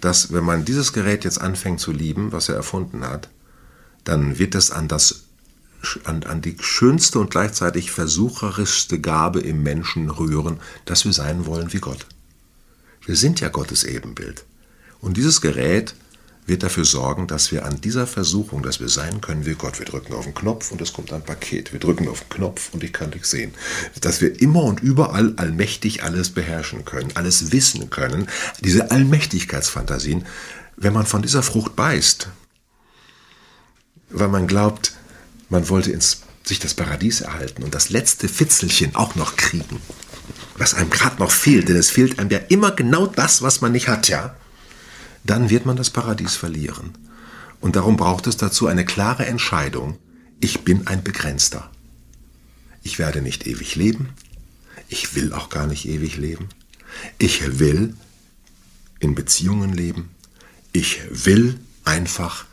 dass wenn man dieses Gerät jetzt anfängt zu lieben, was er erfunden hat, dann wird es an, das, an, an die schönste und gleichzeitig versucherischste Gabe im Menschen rühren, dass wir sein wollen wie Gott. Wir sind ja Gottes Ebenbild. Und dieses Gerät wird dafür sorgen, dass wir an dieser Versuchung, dass wir sein können wie Gott, wir drücken auf den Knopf und es kommt ein Paket. Wir drücken auf den Knopf und ich kann dich sehen. Dass wir immer und überall allmächtig alles beherrschen können, alles wissen können. Diese Allmächtigkeitsfantasien, wenn man von dieser Frucht beißt, weil man glaubt, man wollte ins, sich das Paradies erhalten und das letzte Fitzelchen auch noch kriegen, was einem gerade noch fehlt, denn es fehlt einem ja immer genau das, was man nicht hat, ja dann wird man das Paradies verlieren. Und darum braucht es dazu eine klare Entscheidung, ich bin ein Begrenzter. Ich werde nicht ewig leben, ich will auch gar nicht ewig leben, ich will in Beziehungen leben, ich will einfach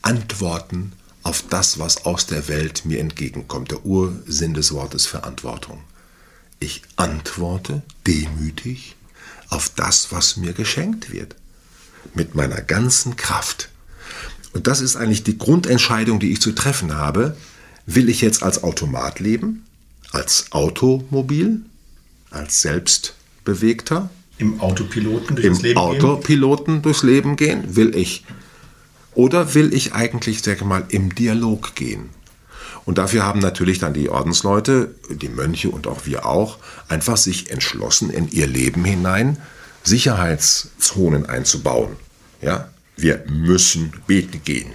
antworten auf das, was aus der Welt mir entgegenkommt. Der Ursinn des Wortes Verantwortung. Ich antworte demütig auf das, was mir geschenkt wird mit meiner ganzen Kraft. Und das ist eigentlich die Grundentscheidung, die ich zu treffen habe. Will ich jetzt als Automat leben? Als Automobil? Als Selbstbewegter? Im Autopiloten durchs Im Leben Autopiloten gehen? durchs Leben gehen? Will ich? Oder will ich eigentlich, sage mal, im Dialog gehen? Und dafür haben natürlich dann die Ordensleute, die Mönche und auch wir auch, einfach sich entschlossen, in ihr Leben hinein Sicherheitszonen einzubauen. Ja? Wir müssen beten gehen.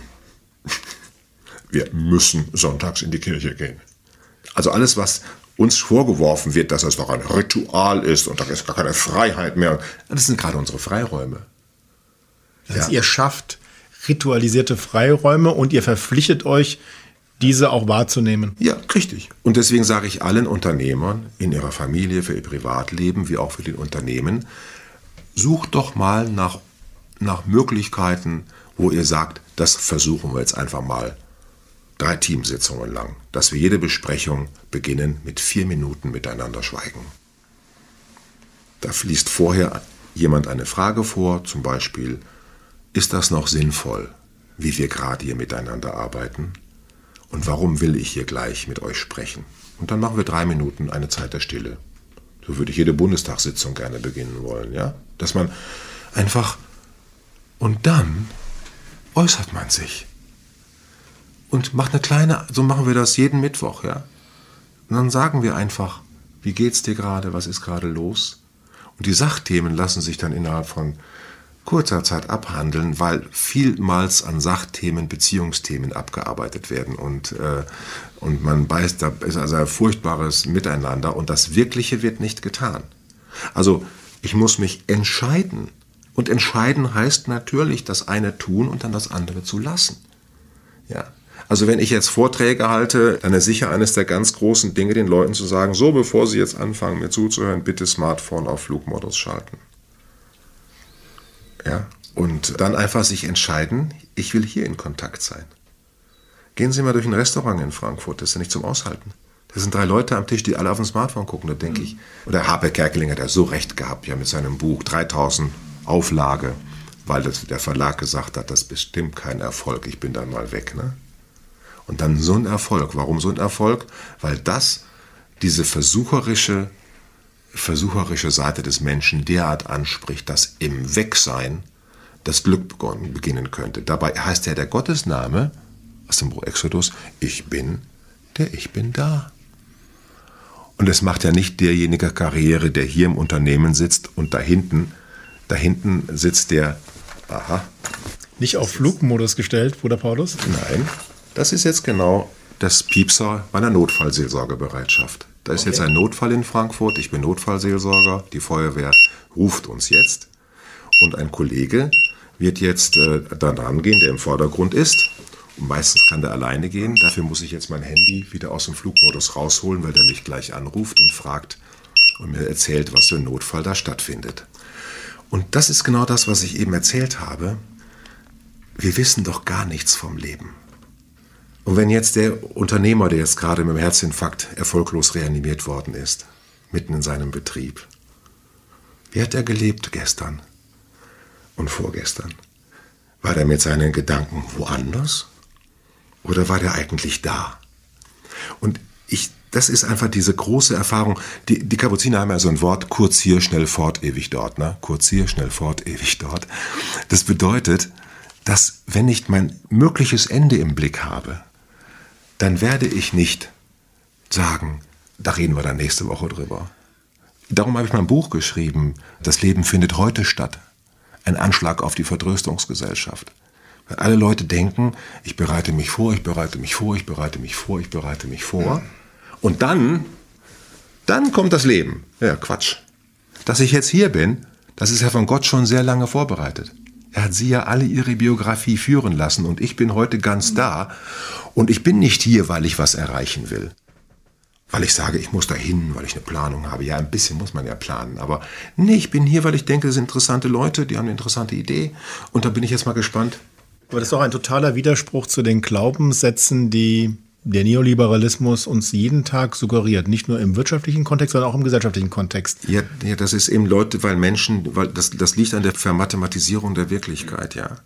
Wir müssen sonntags in die Kirche gehen. Also alles, was uns vorgeworfen wird, dass es doch ein Ritual ist und da ist gar keine Freiheit mehr. Das sind gerade unsere Freiräume. Also ja. ihr schafft ritualisierte Freiräume und ihr verpflichtet euch, diese auch wahrzunehmen. Ja, richtig. Und deswegen sage ich allen Unternehmern in ihrer Familie, für ihr Privatleben, wie auch für die Unternehmen, sucht doch mal nach, nach Möglichkeiten, wo ihr sagt, das versuchen wir jetzt einfach mal drei Teamsitzungen lang, dass wir jede Besprechung beginnen mit vier Minuten miteinander schweigen. Da fließt vorher jemand eine Frage vor, zum Beispiel, ist das noch sinnvoll, wie wir gerade hier miteinander arbeiten? Und warum will ich hier gleich mit euch sprechen? Und dann machen wir drei Minuten eine Zeit der Stille. So würde ich jede Bundestagssitzung gerne beginnen wollen, ja? Dass man einfach und dann äußert man sich und macht eine kleine, so machen wir das jeden Mittwoch, ja? Und dann sagen wir einfach, wie geht's dir gerade, was ist gerade los? Und die Sachthemen lassen sich dann innerhalb von kurzer Zeit abhandeln, weil vielmals an Sachthemen Beziehungsthemen abgearbeitet werden und, äh, und man beißt, da ist also ein furchtbares Miteinander und das Wirkliche wird nicht getan. Also ich muss mich entscheiden. Und entscheiden heißt natürlich das eine tun und dann das andere zu lassen. Ja. Also wenn ich jetzt Vorträge halte, dann ist sicher eines der ganz großen Dinge, den Leuten zu sagen, so bevor sie jetzt anfangen, mir zuzuhören, bitte Smartphone auf Flugmodus schalten. Ja, und dann einfach sich entscheiden, ich will hier in Kontakt sein. Gehen Sie mal durch ein Restaurant in Frankfurt, das ist ja nicht zum Aushalten. Da sind drei Leute am Tisch, die alle auf dem Smartphone gucken, da denke ich. Oder Harpe Kerkeling hat ja so recht gehabt, ja, mit seinem Buch 3000 Auflage, weil das, der Verlag gesagt hat, das ist bestimmt kein Erfolg, ich bin dann mal weg. Ne? Und dann so ein Erfolg. Warum so ein Erfolg? Weil das diese versucherische, versucherische Seite des Menschen derart anspricht, dass im Wegsein das Glück beginnen könnte. Dabei heißt ja der Gottesname aus dem Buch Exodus, ich bin, der ich bin da. Und es macht ja nicht derjenige Karriere, der hier im Unternehmen sitzt und da hinten, da hinten sitzt der, aha. Nicht auf Flugmodus gestellt, Bruder Paulus? Nein, das ist jetzt genau das Piepser meiner Notfallseelsorgebereitschaft. Da ist okay. jetzt ein Notfall in Frankfurt, ich bin Notfallseelsorger, die Feuerwehr ruft uns jetzt und ein Kollege wird jetzt äh, dann rangehen, der im Vordergrund ist und meistens kann der alleine gehen. Dafür muss ich jetzt mein Handy wieder aus dem Flugmodus rausholen, weil der mich gleich anruft und fragt und mir erzählt, was für ein Notfall da stattfindet. Und das ist genau das, was ich eben erzählt habe. Wir wissen doch gar nichts vom Leben. Und wenn jetzt der Unternehmer, der jetzt gerade mit dem Herzinfarkt erfolglos reanimiert worden ist, mitten in seinem Betrieb, wie hat er gelebt gestern und vorgestern? War er mit seinen Gedanken woanders? Oder war der eigentlich da? Und ich, das ist einfach diese große Erfahrung. Die, die Kapuziner haben ja so ein Wort, kurz hier, schnell fort, ewig dort. Ne? Kurz hier, schnell fort, ewig dort. Das bedeutet, dass wenn ich mein mögliches Ende im Blick habe, dann werde ich nicht sagen, da reden wir dann nächste Woche drüber. Darum habe ich mein Buch geschrieben, Das Leben findet heute statt. Ein Anschlag auf die Vertröstungsgesellschaft. Weil alle Leute denken, ich bereite mich vor, ich bereite mich vor, ich bereite mich vor, ich bereite mich vor. Und dann, dann kommt das Leben. Ja, Quatsch. Dass ich jetzt hier bin, das ist ja von Gott schon sehr lange vorbereitet. Er hat sie ja alle ihre Biografie führen lassen und ich bin heute ganz da und ich bin nicht hier, weil ich was erreichen will. Weil ich sage, ich muss dahin, weil ich eine Planung habe. Ja, ein bisschen muss man ja planen. Aber nee, ich bin hier, weil ich denke, es sind interessante Leute, die haben eine interessante Idee. Und da bin ich jetzt mal gespannt, aber das ist auch ein totaler Widerspruch zu den Glaubenssätzen, die der Neoliberalismus uns jeden Tag suggeriert, nicht nur im wirtschaftlichen Kontext, sondern auch im gesellschaftlichen Kontext. Ja, ja das ist eben Leute, weil Menschen, weil das, das liegt an der Vermathematisierung der Wirklichkeit, ja.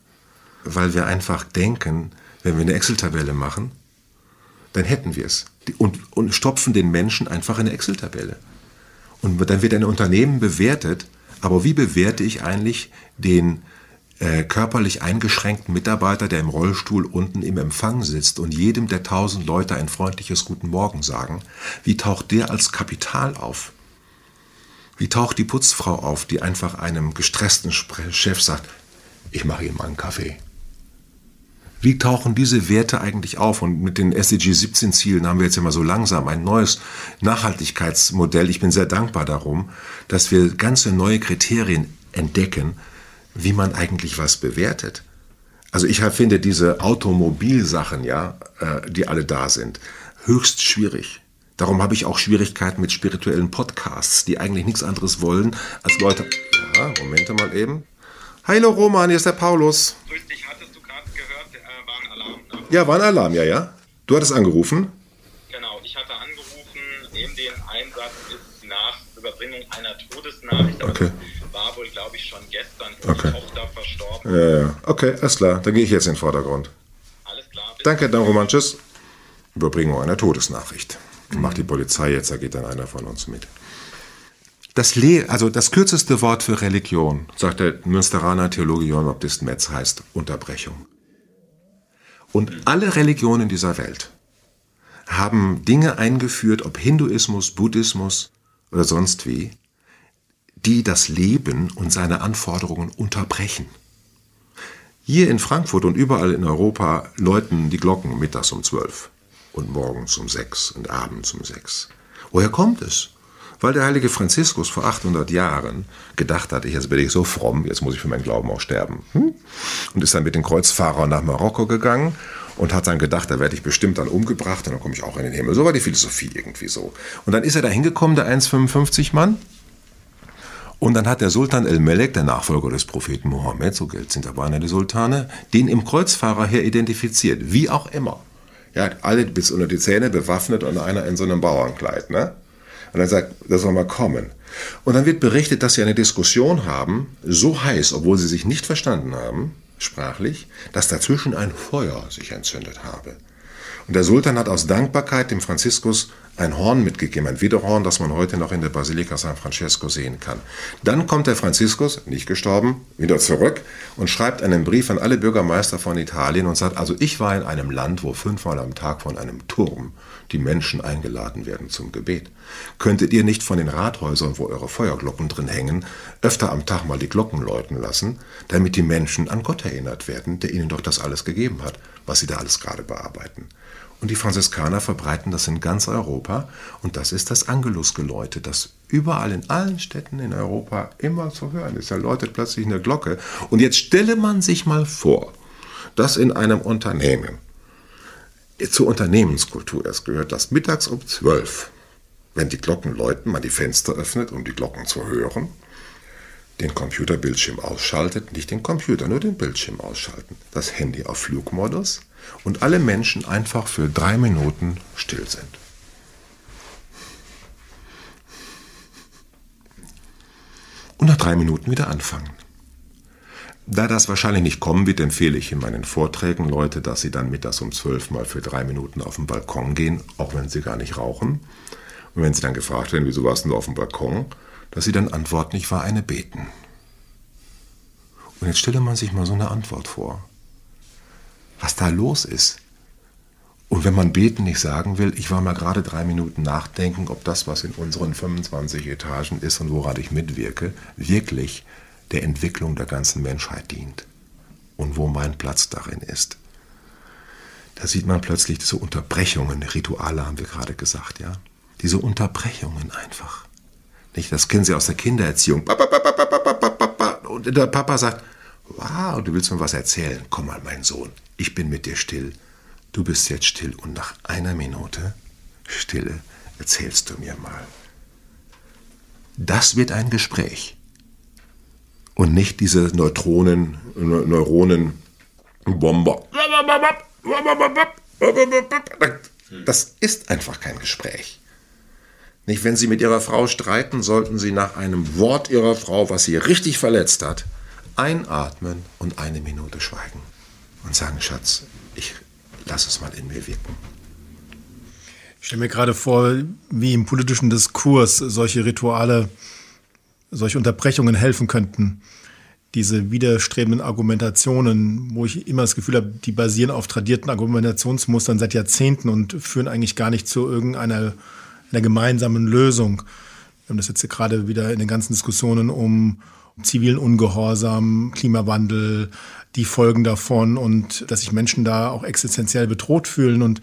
Weil wir einfach denken, wenn wir eine Excel-Tabelle machen, dann hätten wir es. Und, und stopfen den Menschen einfach in eine Excel-Tabelle. Und dann wird ein Unternehmen bewertet, aber wie bewerte ich eigentlich den äh, körperlich eingeschränkten Mitarbeiter, der im Rollstuhl unten im Empfang sitzt und jedem der tausend Leute ein freundliches Guten Morgen sagen, wie taucht der als Kapital auf? Wie taucht die Putzfrau auf, die einfach einem gestressten Chef sagt, ich mache mal einen Kaffee? Wie tauchen diese Werte eigentlich auf? Und mit den SDG 17 Zielen haben wir jetzt immer so langsam ein neues Nachhaltigkeitsmodell. Ich bin sehr dankbar darum, dass wir ganze neue Kriterien entdecken, wie man eigentlich was bewertet. Also ich finde diese Automobilsachen, ja, äh, die alle da sind, höchst schwierig. Darum habe ich auch Schwierigkeiten mit spirituellen Podcasts, die eigentlich nichts anderes wollen, als Leute. Ja, Momente mal eben. Hallo Roman, hier ist der Paulus. Grüß dich, hattest du gerade gehört, äh, war ein Alarm, ne? Ja, war ein Alarm, ja, ja. Du hattest angerufen? Genau, ich hatte angerufen, neben dem Einsatz ist nach Überbringung einer Todesnachricht. Okay war wohl, glaube ich, schon gestern okay. Tochter verstorben. Ja, ja. Okay, alles klar. Dann gehe ich jetzt in den Vordergrund. Alles klar. Danke, dann Roman. Tschüss. Überbringung einer Todesnachricht. Mhm. Macht die Polizei jetzt, da geht dann einer von uns mit. Das, Le also das kürzeste Wort für Religion, sagt der Münsteraner Theologe Johann Baptist Metz, heißt Unterbrechung. Und alle Religionen dieser Welt haben Dinge eingeführt, ob Hinduismus, Buddhismus oder sonst wie, die das Leben und seine Anforderungen unterbrechen. Hier in Frankfurt und überall in Europa läuten die Glocken mittags um zwölf und morgens um sechs und abends um sechs. Woher kommt es? Weil der heilige Franziskus vor 800 Jahren gedacht hatte, jetzt bin ich so fromm, jetzt muss ich für meinen Glauben auch sterben. Hm? Und ist dann mit den Kreuzfahrern nach Marokko gegangen und hat dann gedacht, da werde ich bestimmt dann umgebracht und dann komme ich auch in den Himmel. So war die Philosophie irgendwie so. Und dann ist er da hingekommen, der 1,55 Mann. Und dann hat der Sultan El-Melek, der Nachfolger des Propheten Mohammed, so gilt sind aber die Sultane, den im Kreuzfahrer her identifiziert, wie auch immer. Ja, alle bis unter die Zähne bewaffnet und einer in so einem Bauernkleid. Ne? Und dann sagt, das soll mal kommen. Und dann wird berichtet, dass sie eine Diskussion haben, so heiß, obwohl sie sich nicht verstanden haben, sprachlich, dass dazwischen ein Feuer sich entzündet habe. Und der Sultan hat aus Dankbarkeit dem Franziskus ein Horn mitgegeben, ein Widerhorn, das man heute noch in der Basilika San Francesco sehen kann. Dann kommt der Franziskus, nicht gestorben, wieder zurück und schreibt einen Brief an alle Bürgermeister von Italien und sagt, also ich war in einem Land, wo fünfmal am Tag von einem Turm die Menschen eingeladen werden zum Gebet. Könntet ihr nicht von den Rathäusern, wo eure Feuerglocken drin hängen, öfter am Tag mal die Glocken läuten lassen, damit die Menschen an Gott erinnert werden, der ihnen doch das alles gegeben hat, was sie da alles gerade bearbeiten? Und die Franziskaner verbreiten das in ganz Europa. Und das ist das Angelusgeläute, das überall in allen Städten in Europa immer zu hören ist. Da läutet plötzlich eine Glocke. Und jetzt stelle man sich mal vor, dass in einem Unternehmen, zur Unternehmenskultur, es gehört, dass mittags um zwölf, wenn die Glocken läuten, man die Fenster öffnet, um die Glocken zu hören, den Computerbildschirm ausschaltet, nicht den Computer, nur den Bildschirm ausschalten, das Handy auf Flugmodus, und alle Menschen einfach für drei Minuten still sind. Und nach drei Minuten wieder anfangen. Da das wahrscheinlich nicht kommen wird, empfehle ich in meinen Vorträgen Leute, dass sie dann mittags um zwölf mal für drei Minuten auf den Balkon gehen, auch wenn sie gar nicht rauchen. Und wenn sie dann gefragt werden, wieso warst du auf dem Balkon, dass sie dann antworten, ich war eine Beten. Und jetzt stelle man sich mal so eine Antwort vor was da los ist. Und wenn man beten nicht sagen will, ich war mal gerade drei Minuten nachdenken, ob das, was in unseren 25 Etagen ist und woran ich mitwirke, wirklich der Entwicklung der ganzen Menschheit dient. Und wo mein Platz darin ist. Da sieht man plötzlich diese Unterbrechungen, Rituale haben wir gerade gesagt, ja. Diese Unterbrechungen einfach. Nicht, das kennen Sie aus der Kindererziehung. Und der Papa sagt, wow, du willst mir was erzählen. Komm mal, mein Sohn, ich bin mit dir still, du bist jetzt still und nach einer Minute Stille erzählst du mir mal. Das wird ein Gespräch und nicht diese Neutronen, Neuronen, Bomber. Das ist einfach kein Gespräch. Nicht, wenn Sie mit Ihrer Frau streiten, sollten Sie nach einem Wort Ihrer Frau, was Sie richtig verletzt hat, einatmen und eine Minute schweigen und sagen, Schatz, ich lasse es mal in mir wirken. Ich stelle mir gerade vor, wie im politischen Diskurs solche Rituale, solche Unterbrechungen helfen könnten. Diese widerstrebenden Argumentationen, wo ich immer das Gefühl habe, die basieren auf tradierten Argumentationsmustern seit Jahrzehnten und führen eigentlich gar nicht zu irgendeiner einer gemeinsamen Lösung. Wir haben das jetzt gerade wieder in den ganzen Diskussionen um zivilen Ungehorsam, Klimawandel, die Folgen davon und dass sich Menschen da auch existenziell bedroht fühlen und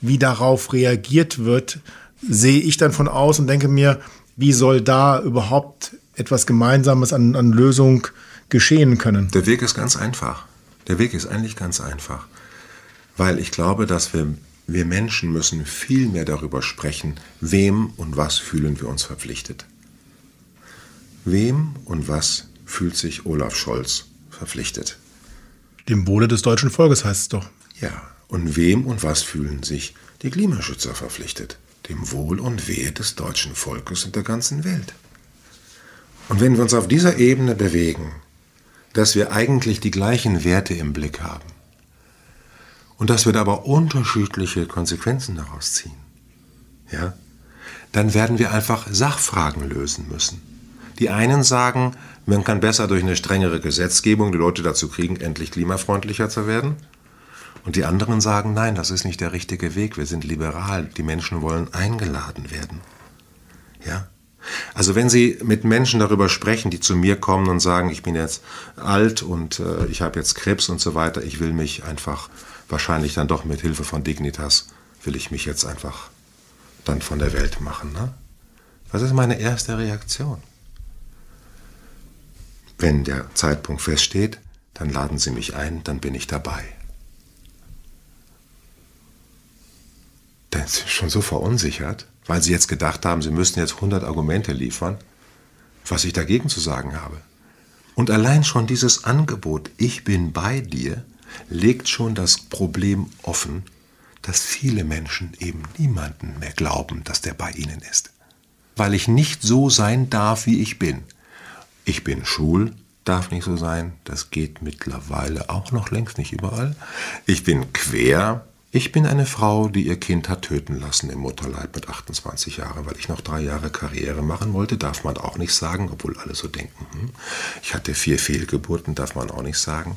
wie darauf reagiert wird, sehe ich dann von aus und denke mir, wie soll da überhaupt etwas Gemeinsames an, an Lösung geschehen können? Der Weg ist ganz einfach. Der Weg ist eigentlich ganz einfach. Weil ich glaube, dass wir, wir Menschen müssen viel mehr darüber sprechen, wem und was fühlen wir uns verpflichtet. Wem und was fühlt sich Olaf Scholz verpflichtet? Dem Wohle des deutschen Volkes heißt es doch. Ja, und wem und was fühlen sich die Klimaschützer verpflichtet? Dem Wohl und Wehe des deutschen Volkes und der ganzen Welt. Und wenn wir uns auf dieser Ebene bewegen, dass wir eigentlich die gleichen Werte im Blick haben und dass wir da aber unterschiedliche Konsequenzen daraus ziehen, ja, dann werden wir einfach Sachfragen lösen müssen. Die einen sagen, man kann besser durch eine strengere Gesetzgebung die Leute dazu kriegen, endlich klimafreundlicher zu werden. Und die anderen sagen, nein, das ist nicht der richtige Weg. Wir sind liberal. Die Menschen wollen eingeladen werden. Ja? Also wenn Sie mit Menschen darüber sprechen, die zu mir kommen und sagen, ich bin jetzt alt und äh, ich habe jetzt Krebs und so weiter, ich will mich einfach wahrscheinlich dann doch mit Hilfe von Dignitas, will ich mich jetzt einfach dann von der Welt machen. Ne? Was ist meine erste Reaktion? Wenn der Zeitpunkt feststeht, dann laden Sie mich ein, dann bin ich dabei. dann sind sie schon so verunsichert, weil sie jetzt gedacht haben, sie müssten jetzt 100 Argumente liefern, was ich dagegen zu sagen habe. Und allein schon dieses Angebot, ich bin bei dir, legt schon das Problem offen, dass viele Menschen eben niemanden mehr glauben, dass der bei ihnen ist. Weil ich nicht so sein darf, wie ich bin. Ich bin schwul, darf nicht so sein. Das geht mittlerweile auch noch längst nicht überall. Ich bin quer. Ich bin eine Frau, die ihr Kind hat töten lassen im Mutterleib mit 28 Jahren, weil ich noch drei Jahre Karriere machen wollte. Darf man auch nicht sagen, obwohl alle so denken. Hm. Ich hatte vier Fehlgeburten, darf man auch nicht sagen.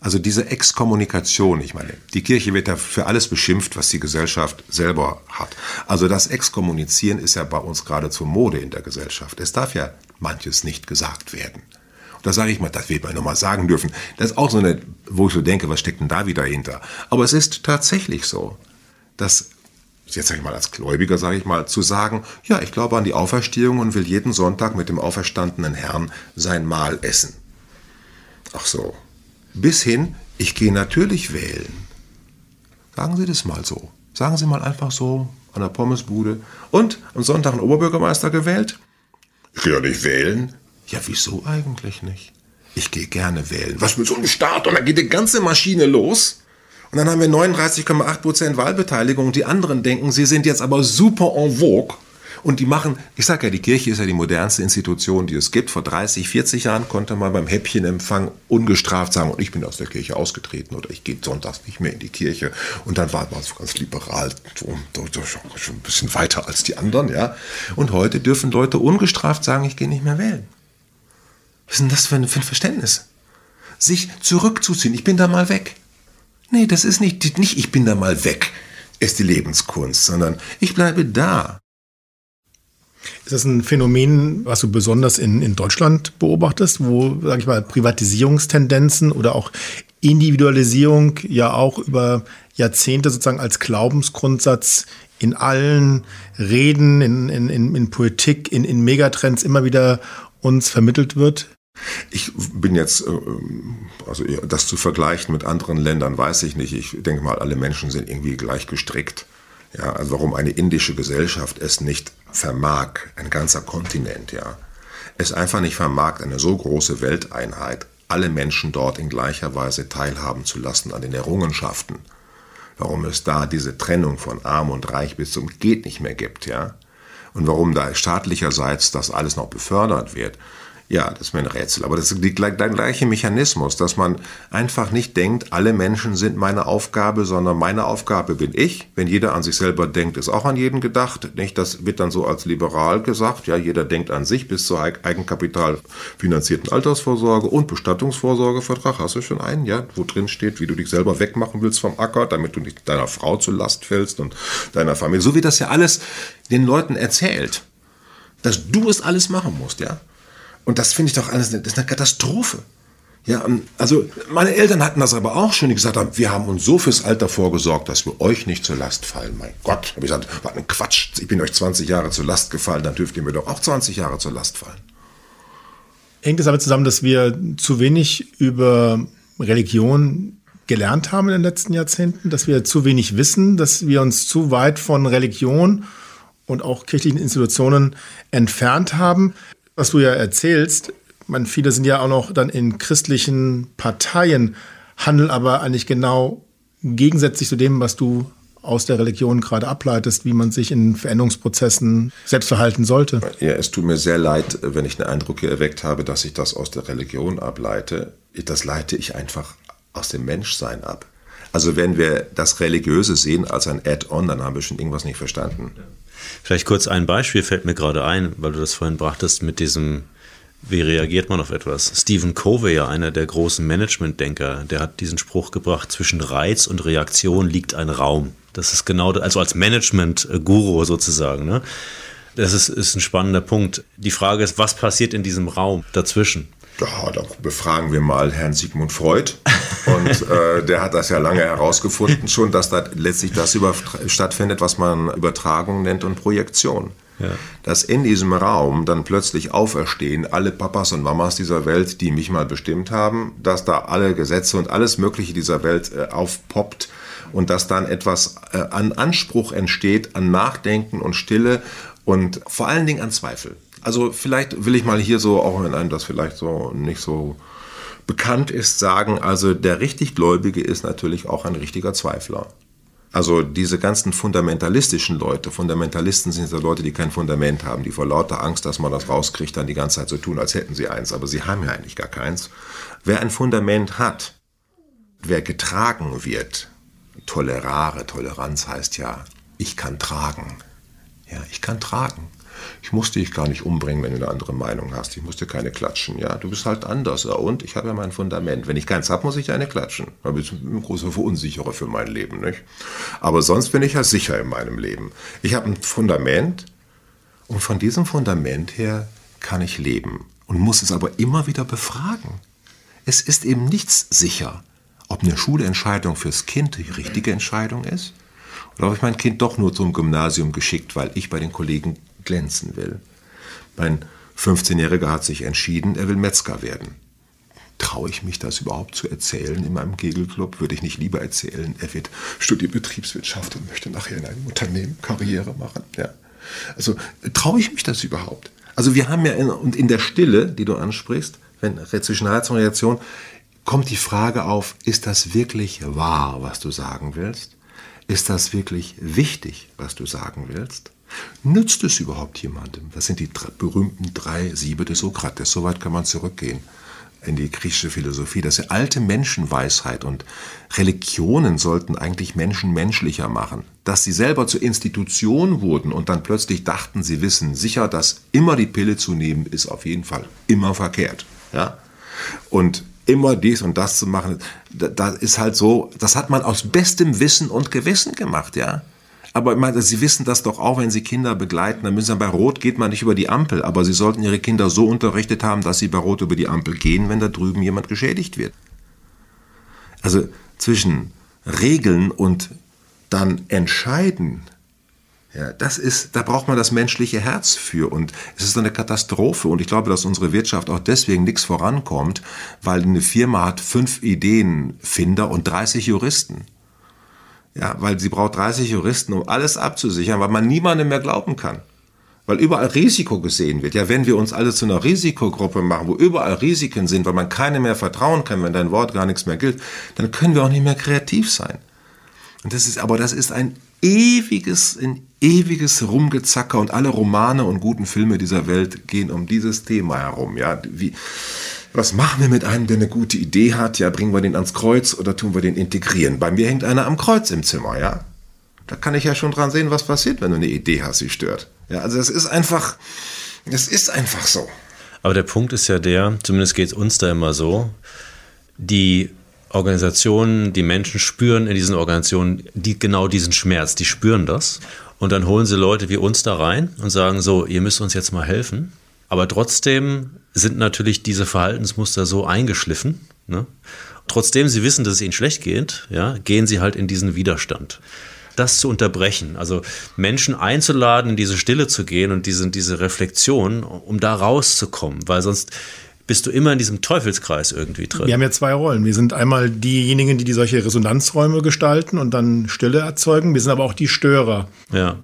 Also diese Exkommunikation, ich meine, die Kirche wird ja für alles beschimpft, was die Gesellschaft selber hat. Also das Exkommunizieren ist ja bei uns geradezu Mode in der Gesellschaft. Es darf ja manches nicht gesagt werden. Und da sage ich mal, das wird man nochmal sagen dürfen. Das ist auch so eine, wo ich so denke, was steckt denn da wieder hinter? Aber es ist tatsächlich so, dass jetzt sage ich mal als Gläubiger, sage ich mal, zu sagen, ja, ich glaube an die Auferstehung und will jeden Sonntag mit dem auferstandenen Herrn sein Mahl essen. Ach so, bis hin, ich gehe natürlich wählen. Sagen Sie das mal so. Sagen Sie mal einfach so an der Pommesbude. Und am Sonntag einen Oberbürgermeister gewählt? Ich gehe ja nicht wählen. Ja, wieso eigentlich nicht? Ich gehe gerne wählen. Was mit so einem Start? Und dann geht die ganze Maschine los. Und dann haben wir 39,8% Wahlbeteiligung. Die anderen denken, sie sind jetzt aber super en vogue. Und die machen, ich sage ja, die Kirche ist ja die modernste Institution, die es gibt. Vor 30, 40 Jahren konnte man beim Häppchenempfang ungestraft sagen, und ich bin aus der Kirche ausgetreten oder ich gehe sonntags nicht mehr in die Kirche. Und dann war man so ganz liberal, schon ein bisschen weiter als die anderen, ja. Und heute dürfen Leute ungestraft sagen, ich gehe nicht mehr wählen. Was ist denn das für ein, für ein Verständnis? Sich zurückzuziehen, ich bin da mal weg. Nee, das ist nicht, nicht ich bin da mal weg, ist die Lebenskunst, sondern ich bleibe da. Ist das ein Phänomen, was du besonders in, in Deutschland beobachtest, wo, sage ich mal, Privatisierungstendenzen oder auch Individualisierung ja auch über Jahrzehnte sozusagen als Glaubensgrundsatz in allen Reden, in, in, in, in Politik, in, in Megatrends immer wieder uns vermittelt wird? Ich bin jetzt, äh, also das zu vergleichen mit anderen Ländern, weiß ich nicht. Ich denke mal, alle Menschen sind irgendwie gleich gestrickt. Ja, also warum eine indische Gesellschaft es nicht vermag, ein ganzer Kontinent, ja, es einfach nicht vermag, eine so große Welteinheit, alle Menschen dort in gleicher Weise teilhaben zu lassen an den Errungenschaften. Warum es da diese Trennung von Arm und Reich bis zum geht nicht mehr gibt, ja. Und warum da staatlicherseits das alles noch befördert wird. Ja, das ist mir ein Rätsel. Aber das ist der gleiche Mechanismus, dass man einfach nicht denkt, alle Menschen sind meine Aufgabe, sondern meine Aufgabe bin ich. Wenn jeder an sich selber denkt, ist auch an jeden gedacht. Nicht? Das wird dann so als liberal gesagt. Ja, jeder denkt an sich bis zur Eigenkapital finanzierten Altersvorsorge und Bestattungsvorsorgevertrag. Hast du schon einen, ja, wo drin steht, wie du dich selber wegmachen willst vom Acker, damit du nicht deiner Frau zur Last fällst und deiner Familie. So wie das ja alles den Leuten erzählt. Dass du es alles machen musst, ja. Und das finde ich doch alles, das ist eine Katastrophe. Ja, also meine Eltern hatten das aber auch schon, die gesagt haben, wir haben uns so fürs Alter vorgesorgt, dass wir euch nicht zur Last fallen. Mein Gott, habe ich gesagt, was ein Quatsch, ich bin euch 20 Jahre zur Last gefallen, dann dürft ihr mir doch auch 20 Jahre zur Last fallen. Hängt es damit zusammen, dass wir zu wenig über Religion gelernt haben in den letzten Jahrzehnten, dass wir zu wenig wissen, dass wir uns zu weit von Religion und auch kirchlichen Institutionen entfernt haben? Was du ja erzählst, man, viele sind ja auch noch dann in christlichen Parteien, handeln aber eigentlich genau gegensätzlich zu dem, was du aus der Religion gerade ableitest, wie man sich in Veränderungsprozessen selbst verhalten sollte. Ja, es tut mir sehr leid, wenn ich den Eindruck hier erweckt habe, dass ich das aus der Religion ableite. Das leite ich einfach aus dem Menschsein ab. Also wenn wir das Religiöse sehen als ein Add-on, dann haben wir schon irgendwas nicht verstanden. Vielleicht kurz ein Beispiel fällt mir gerade ein, weil du das vorhin brachtest mit diesem, wie reagiert man auf etwas? Stephen Covey, ja einer der großen Management-Denker, der hat diesen Spruch gebracht, zwischen Reiz und Reaktion liegt ein Raum. Das ist genau, also als Management-Guru sozusagen. Ne? Das ist, ist ein spannender Punkt. Die Frage ist, was passiert in diesem Raum dazwischen? Ja, da befragen wir mal Herrn Sigmund Freud. Und äh, der hat das ja lange herausgefunden schon, dass da letztlich das über, stattfindet, was man Übertragung nennt und Projektion. Ja. Dass in diesem Raum dann plötzlich auferstehen alle Papas und Mamas dieser Welt, die mich mal bestimmt haben, dass da alle Gesetze und alles Mögliche dieser Welt äh, aufpoppt und dass dann etwas äh, an Anspruch entsteht, an Nachdenken und Stille und vor allen Dingen an Zweifel. Also vielleicht will ich mal hier so, auch wenn einem das vielleicht so nicht so bekannt ist, sagen, also der richtig Gläubige ist natürlich auch ein richtiger Zweifler. Also diese ganzen fundamentalistischen Leute, Fundamentalisten sind ja Leute, die kein Fundament haben, die vor lauter Angst, dass man das rauskriegt, dann die ganze Zeit so tun, als hätten sie eins, aber sie haben ja eigentlich gar keins. Wer ein Fundament hat, wer getragen wird, tolerare, Toleranz heißt ja, ich kann tragen. Ja, ich kann tragen. Ich muss dich gar nicht umbringen, wenn du eine andere Meinung hast. Ich muss dir keine klatschen. Ja, du bist halt anders. Und ich habe ja mein Fundament. Wenn ich keins habe, muss ich eine klatschen. Da bin ich ein großer Verunsicherer für mein Leben. Nicht? Aber sonst bin ich ja sicher in meinem Leben. Ich habe ein Fundament und von diesem Fundament her kann ich leben und muss es aber immer wieder befragen. Es ist eben nichts sicher, ob eine Schulentscheidung fürs Kind die richtige Entscheidung ist oder habe ich mein Kind doch nur zum Gymnasium geschickt, weil ich bei den Kollegen glänzen will? Mein 15-Jähriger hat sich entschieden, er will Metzger werden. Traue ich mich das überhaupt zu erzählen in meinem Kegelclub? Würde ich nicht lieber erzählen, er wird studiert Betriebswirtschaft und möchte nachher in einem Unternehmen Karriere machen? Ja. Also traue ich mich das überhaupt? Also wir haben ja in, und in der Stille, die du ansprichst, wenn zwischen Reizung und Reaktion, kommt die Frage auf, ist das wirklich wahr, was du sagen willst? Ist das wirklich wichtig, was du sagen willst? Nützt es überhaupt jemandem? Das sind die berühmten drei Siebe des Sokrates. Soweit kann man zurückgehen in die griechische Philosophie. Das ist alte Menschenweisheit und Religionen sollten eigentlich Menschen menschlicher machen. Dass sie selber zur Institution wurden und dann plötzlich dachten, sie wissen sicher, dass immer die Pille zu nehmen ist auf jeden Fall immer verkehrt. Ja? Und immer dies und das zu machen, das ist halt so, das hat man aus bestem Wissen und Gewissen gemacht, ja. Aber meine, Sie wissen das doch auch, wenn Sie Kinder begleiten, dann müssen Sie bei Rot geht man nicht über die Ampel, aber Sie sollten Ihre Kinder so unterrichtet haben, dass sie bei Rot über die Ampel gehen, wenn da drüben jemand geschädigt wird. Also zwischen Regeln und dann entscheiden, ja, das ist, da braucht man das menschliche Herz für und es ist eine Katastrophe und ich glaube, dass unsere Wirtschaft auch deswegen nichts vorankommt, weil eine Firma hat fünf Ideenfinder und 30 Juristen. Ja, weil sie braucht 30 Juristen, um alles abzusichern, weil man niemandem mehr glauben kann. Weil überall Risiko gesehen wird. Ja, wenn wir uns alle zu einer Risikogruppe machen, wo überall Risiken sind, weil man keinem mehr vertrauen kann, wenn dein Wort gar nichts mehr gilt, dann können wir auch nicht mehr kreativ sein. Und das ist, aber das ist ein ewiges, ein ewiges Rumgezacker und alle Romane und guten Filme dieser Welt gehen um dieses Thema herum. Ja, wie, was machen wir mit einem, der eine gute Idee hat? Ja, bringen wir den ans Kreuz oder tun wir den integrieren? Bei mir hängt einer am Kreuz im Zimmer, ja. Da kann ich ja schon dran sehen, was passiert, wenn du eine Idee hast, die stört. Ja, also es ist einfach, es ist einfach so. Aber der Punkt ist ja der, zumindest geht es uns da immer so, die Organisationen, die Menschen spüren in diesen Organisationen die, genau diesen Schmerz, die spüren das. Und dann holen sie Leute wie uns da rein und sagen so, ihr müsst uns jetzt mal helfen. Aber trotzdem sind natürlich diese Verhaltensmuster so eingeschliffen. Ne? Trotzdem sie wissen, dass es ihnen schlecht geht, ja, gehen sie halt in diesen Widerstand. Das zu unterbrechen, also Menschen einzuladen, in diese Stille zu gehen und diese, diese Reflexion, um da rauszukommen, weil sonst bist du immer in diesem Teufelskreis irgendwie drin. Wir haben ja zwei Rollen. Wir sind einmal diejenigen, die, die solche Resonanzräume gestalten und dann Stille erzeugen. Wir sind aber auch die Störer. Ja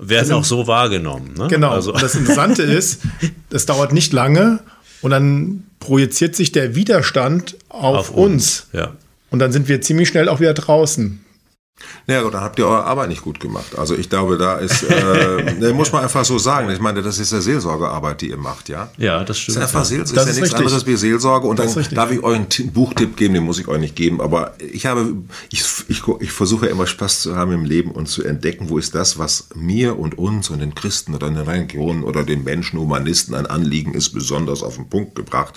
werden also, auch so wahrgenommen. Ne? Genau. Also. Und das Interessante ist, das dauert nicht lange und dann projiziert sich der Widerstand auf, auf uns. uns. Ja. Und dann sind wir ziemlich schnell auch wieder draußen. Naja, dann habt ihr eure Arbeit nicht gut gemacht. Also ich glaube, da ist, äh, muss man einfach so sagen. Ich meine, das ist ja Seelsorgearbeit, die ihr macht, ja? Ja, das stimmt. Das ist einfach Seelsorge, das ist ja nichts richtig. anderes wie Seelsorge. Und dann darf ich euch einen Buchtipp geben, den muss ich euch nicht geben. Aber ich habe, ich, ich, ich versuche ja immer Spaß zu haben im Leben und zu entdecken, wo ist das, was mir und uns und den Christen oder den Religionen oder den Menschen, Humanisten ein Anliegen ist, besonders auf den Punkt gebracht.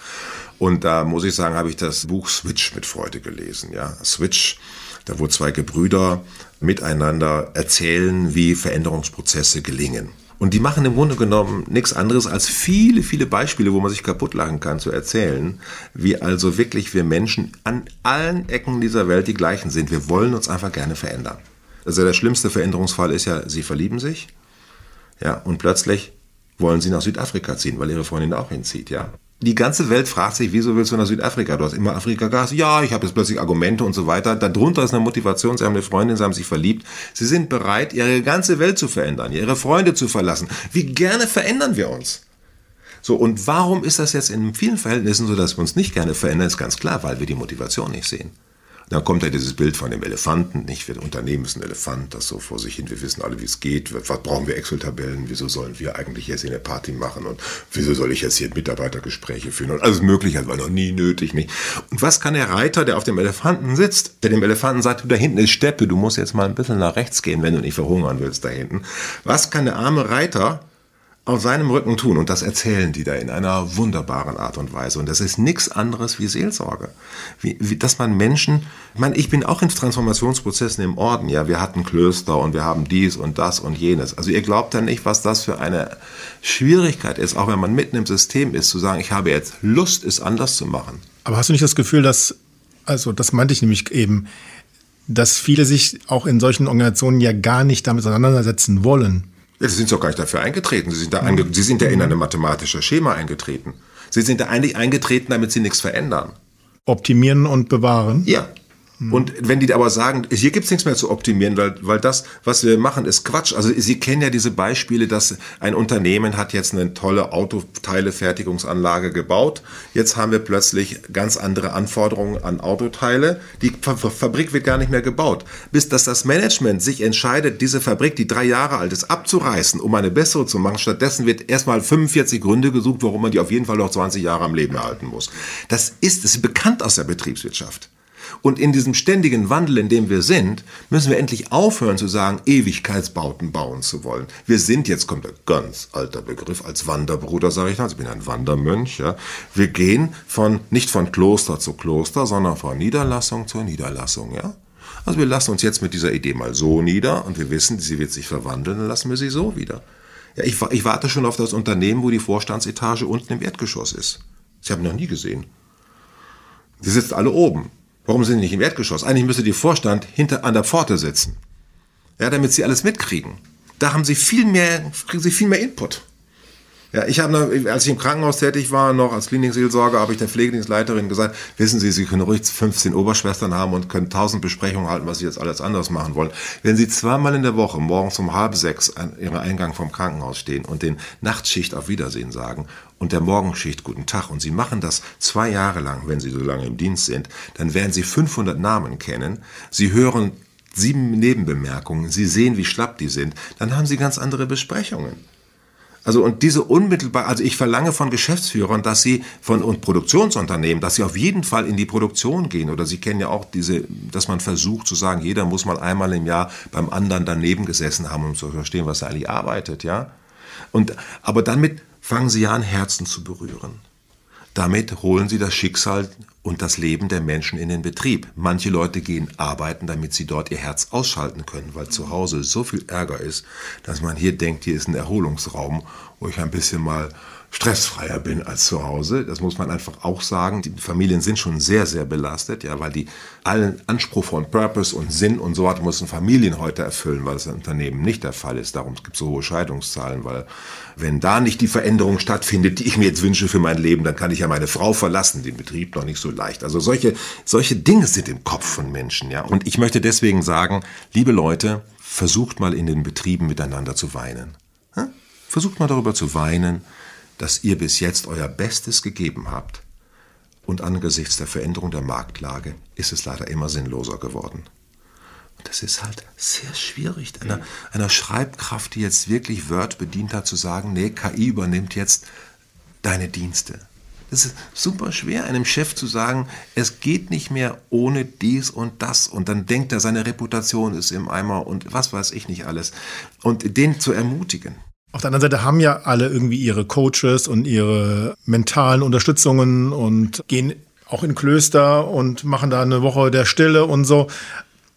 Und da muss ich sagen, habe ich das Buch Switch mit Freude gelesen, ja. Switch da wo zwei Gebrüder miteinander erzählen, wie Veränderungsprozesse gelingen. Und die machen im Grunde genommen nichts anderes als viele, viele Beispiele, wo man sich kaputt lachen kann, zu erzählen, wie also wirklich wir Menschen an allen Ecken dieser Welt die gleichen sind. Wir wollen uns einfach gerne verändern. Also der schlimmste Veränderungsfall ist ja, sie verlieben sich, ja, und plötzlich wollen sie nach Südafrika ziehen, weil ihre Freundin auch hinzieht, ja. Die ganze Welt fragt sich, wieso willst du nach Südafrika? Du hast immer Afrika-Gas. Ja, ich habe jetzt plötzlich Argumente und so weiter. Darunter ist eine Motivation. Sie haben eine Freundin, sie haben sich verliebt. Sie sind bereit, ihre ganze Welt zu verändern, ihre Freunde zu verlassen. Wie gerne verändern wir uns? So, und warum ist das jetzt in vielen Verhältnissen so, dass wir uns nicht gerne verändern? Ist ganz klar, weil wir die Motivation nicht sehen. Dann kommt ja dieses Bild von dem Elefanten, nicht? Wir Unternehmen ist ein Elefant, das so vor sich hin, wir wissen alle, wie es geht. Was brauchen wir Excel-Tabellen? Wieso sollen wir eigentlich jetzt hier eine Party machen? Und wieso soll ich jetzt hier Mitarbeitergespräche führen? Und alles Mögliche, das war noch nie nötig, nicht? Und was kann der Reiter, der auf dem Elefanten sitzt, der dem Elefanten sagt, du, da hinten ist Steppe, du musst jetzt mal ein bisschen nach rechts gehen, wenn du nicht verhungern willst da hinten. Was kann der arme Reiter auf seinem Rücken tun. Und das erzählen die da in einer wunderbaren Art und Weise. Und das ist nichts anderes wie Seelsorge. Wie, wie, dass man Menschen, ich meine, ich bin auch in Transformationsprozessen im Orden. Ja, wir hatten Klöster und wir haben dies und das und jenes. Also ihr glaubt ja nicht, was das für eine Schwierigkeit ist, auch wenn man mitten im System ist, zu sagen, ich habe jetzt Lust, es anders zu machen. Aber hast du nicht das Gefühl, dass, also das meinte ich nämlich eben, dass viele sich auch in solchen Organisationen ja gar nicht damit auseinandersetzen wollen. Ja, Sie sind doch gar nicht dafür eingetreten. Sie sind, da einge Sie sind ja in eine mathematische Schema eingetreten. Sie sind da eigentlich eingetreten, damit Sie nichts verändern. Optimieren und bewahren? Ja. Und wenn die aber sagen, hier gibt's nichts mehr zu optimieren, weil, weil das, was wir machen, ist Quatsch. Also Sie kennen ja diese Beispiele, dass ein Unternehmen hat jetzt eine tolle Autoteilefertigungsanlage gebaut. Jetzt haben wir plötzlich ganz andere Anforderungen an Autoteile. Die Fabrik wird gar nicht mehr gebaut. Bis dass das Management sich entscheidet, diese Fabrik, die drei Jahre alt ist, abzureißen, um eine bessere zu machen. Stattdessen wird erstmal 45 Gründe gesucht, warum man die auf jeden Fall noch 20 Jahre am Leben erhalten muss. Das ist, das ist bekannt aus der Betriebswirtschaft. Und in diesem ständigen Wandel, in dem wir sind, müssen wir endlich aufhören zu sagen, Ewigkeitsbauten bauen zu wollen. Wir sind, jetzt kommt ein ganz alter Begriff, als Wanderbruder sage ich dann, ich bin ein Wandermönch, ja. Wir gehen von, nicht von Kloster zu Kloster, sondern von Niederlassung zur Niederlassung, ja. Also wir lassen uns jetzt mit dieser Idee mal so nieder und wir wissen, sie wird sich verwandeln, dann lassen wir sie so wieder. Ja, ich, ich warte schon auf das Unternehmen, wo die Vorstandsetage unten im Erdgeschoss ist. Sie haben noch nie gesehen. Sie sitzen alle oben. Warum sind die nicht im Erdgeschoss? Eigentlich müsste die Vorstand hinter an der Pforte sitzen. Ja, damit sie alles mitkriegen. Da haben sie viel mehr, kriegen sie viel mehr Input. Ja, ich habe, als ich im Krankenhaus tätig war, noch als Klinikseelsorger, habe ich der Pflegedienstleiterin gesagt, wissen Sie, Sie können ruhig 15 Oberschwestern haben und können 1000 Besprechungen halten, was Sie jetzt alles anders machen wollen. Wenn Sie zweimal in der Woche morgens um halb sechs an Ihrem Eingang vom Krankenhaus stehen und den Nachtschicht auf Wiedersehen sagen und der Morgenschicht guten Tag und Sie machen das zwei Jahre lang, wenn Sie so lange im Dienst sind, dann werden Sie 500 Namen kennen. Sie hören sieben Nebenbemerkungen, Sie sehen, wie schlapp die sind, dann haben Sie ganz andere Besprechungen. Also und diese unmittelbar, also ich verlange von Geschäftsführern, dass sie von und Produktionsunternehmen, dass sie auf jeden Fall in die Produktion gehen. Oder Sie kennen ja auch diese, dass man versucht zu sagen, jeder muss mal einmal im Jahr beim anderen daneben gesessen haben, um zu verstehen, was er eigentlich arbeitet, ja. Und aber damit fangen Sie an, Herzen zu berühren. Damit holen sie das Schicksal und das Leben der Menschen in den Betrieb. Manche Leute gehen arbeiten, damit sie dort ihr Herz ausschalten können, weil zu Hause so viel Ärger ist, dass man hier denkt, hier ist ein Erholungsraum, wo ich ein bisschen mal stressfreier bin als zu Hause. Das muss man einfach auch sagen. Die Familien sind schon sehr, sehr belastet, ja, weil die allen Anspruch von Purpose und Sinn und so weiter müssen Familien heute erfüllen, weil es im Unternehmen nicht der Fall ist. Darum gibt es so hohe Scheidungszahlen, weil wenn da nicht die Veränderung stattfindet, die ich mir jetzt wünsche für mein Leben, dann kann ich ja meine Frau verlassen, den Betrieb noch nicht so leicht. Also solche, solche Dinge sind im Kopf von Menschen, ja. Und ich möchte deswegen sagen, liebe Leute, versucht mal in den Betrieben miteinander zu weinen. Versucht mal darüber zu weinen, dass ihr bis jetzt euer Bestes gegeben habt. Und angesichts der Veränderung der Marktlage ist es leider immer sinnloser geworden. Und das ist halt sehr schwierig, einer, einer Schreibkraft, die jetzt wirklich Word bedient hat, zu sagen, nee, KI übernimmt jetzt deine Dienste. Das ist super schwer, einem Chef zu sagen, es geht nicht mehr ohne dies und das. Und dann denkt er, seine Reputation ist im Eimer und was weiß ich nicht alles. Und den zu ermutigen. Auf der anderen Seite haben ja alle irgendwie ihre Coaches und ihre mentalen Unterstützungen und gehen auch in Klöster und machen da eine Woche der Stille und so.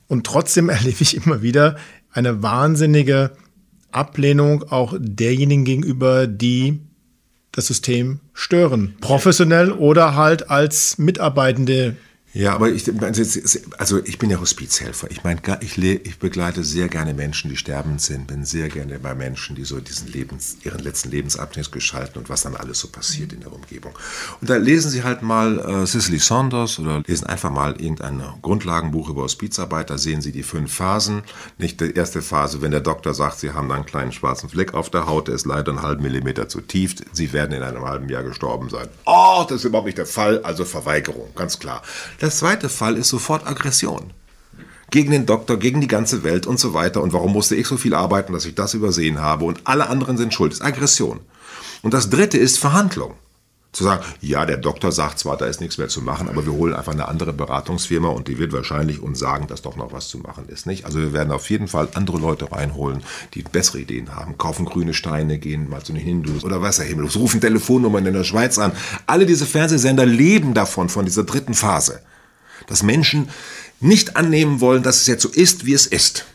Und trotzdem erlebe ich immer wieder eine wahnsinnige Ablehnung auch derjenigen gegenüber, die das System stören. Professionell oder halt als Mitarbeitende Ja, aber ich, also ich bin ja Hospizhelfer. Ich meine, ich, ich begleite sehr gerne Menschen, die sterbend sind, bin sehr gerne bei Menschen, die so diesen Lebens, ihren letzten Lebensabschnitt gestalten und was dann alles so passiert in der Umgebung. Und da lesen Sie halt mal äh, Cicely Saunders oder lesen einfach mal irgendein Grundlagenbuch über Hospizarbeit. Da sehen Sie die fünf Phasen. Nicht die erste Phase, wenn der Doktor sagt, Sie haben da einen kleinen schwarzen Fleck auf der Haut, der ist leider einen halben Millimeter zu tief. Sie werden in einem halben Jahr gestorben sein. Oh, das ist überhaupt nicht der Fall. Also Verweigerung, ganz klar. Der zweite Fall ist sofort Aggression. Gegen den Doktor, gegen die ganze Welt und so weiter. Und warum musste ich so viel arbeiten, dass ich das übersehen habe? Und alle anderen sind schuld. Das ist Aggression. Und das dritte ist Verhandlung. Zu sagen, ja, der Doktor sagt zwar, da ist nichts mehr zu machen, aber wir holen einfach eine andere Beratungsfirma und die wird wahrscheinlich uns sagen, dass doch noch was zu machen ist, nicht? Also wir werden auf jeden Fall andere Leute reinholen, die bessere Ideen haben, kaufen grüne Steine, gehen mal zu den Hindus oder was der Himmel, rufen Telefonnummern in der Schweiz an. Alle diese Fernsehsender leben davon, von dieser dritten Phase dass Menschen nicht annehmen wollen, dass es jetzt so ist, wie es ist.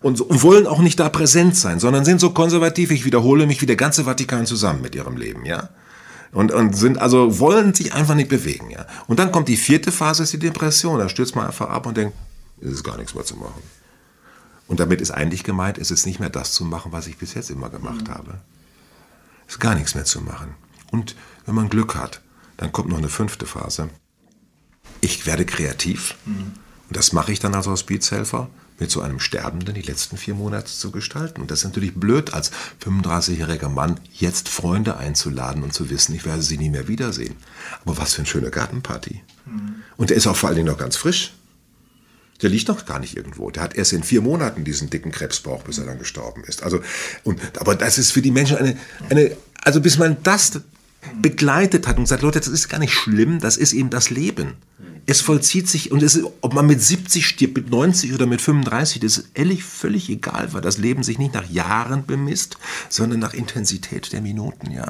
Und, so, und wollen auch nicht da präsent sein, sondern sind so konservativ, ich wiederhole mich, wie der ganze Vatikan zusammen mit ihrem Leben, ja. Und, und sind also, wollen sich einfach nicht bewegen, ja. Und dann kommt die vierte Phase, ist die Depression. Da stürzt man einfach ab und denkt, es ist gar nichts mehr zu machen. Und damit ist eigentlich gemeint, es ist nicht mehr das zu machen, was ich bis jetzt immer gemacht mhm. habe. Es ist gar nichts mehr zu machen. Und wenn man Glück hat, dann kommt noch eine fünfte Phase ich werde kreativ. Mhm. Und das mache ich dann als Hospizhelfer, mit so einem Sterbenden die letzten vier Monate zu gestalten. Und das ist natürlich blöd, als 35-jähriger Mann jetzt Freunde einzuladen und zu wissen, ich werde sie nie mehr wiedersehen. Aber was für eine schöne Gartenparty. Mhm. Und der ist auch vor allen Dingen noch ganz frisch. Der liegt noch gar nicht irgendwo. Der hat erst in vier Monaten diesen dicken Krebsbauch, bis er dann gestorben ist. Also, und, aber das ist für die Menschen eine, eine, also bis man das begleitet hat und sagt, Leute, das ist gar nicht schlimm, das ist eben das Leben es vollzieht sich, und es ob man mit 70 stirbt, mit 90 oder mit 35, das ist ehrlich völlig egal, weil das Leben sich nicht nach Jahren bemisst, sondern nach Intensität der Minuten, ja.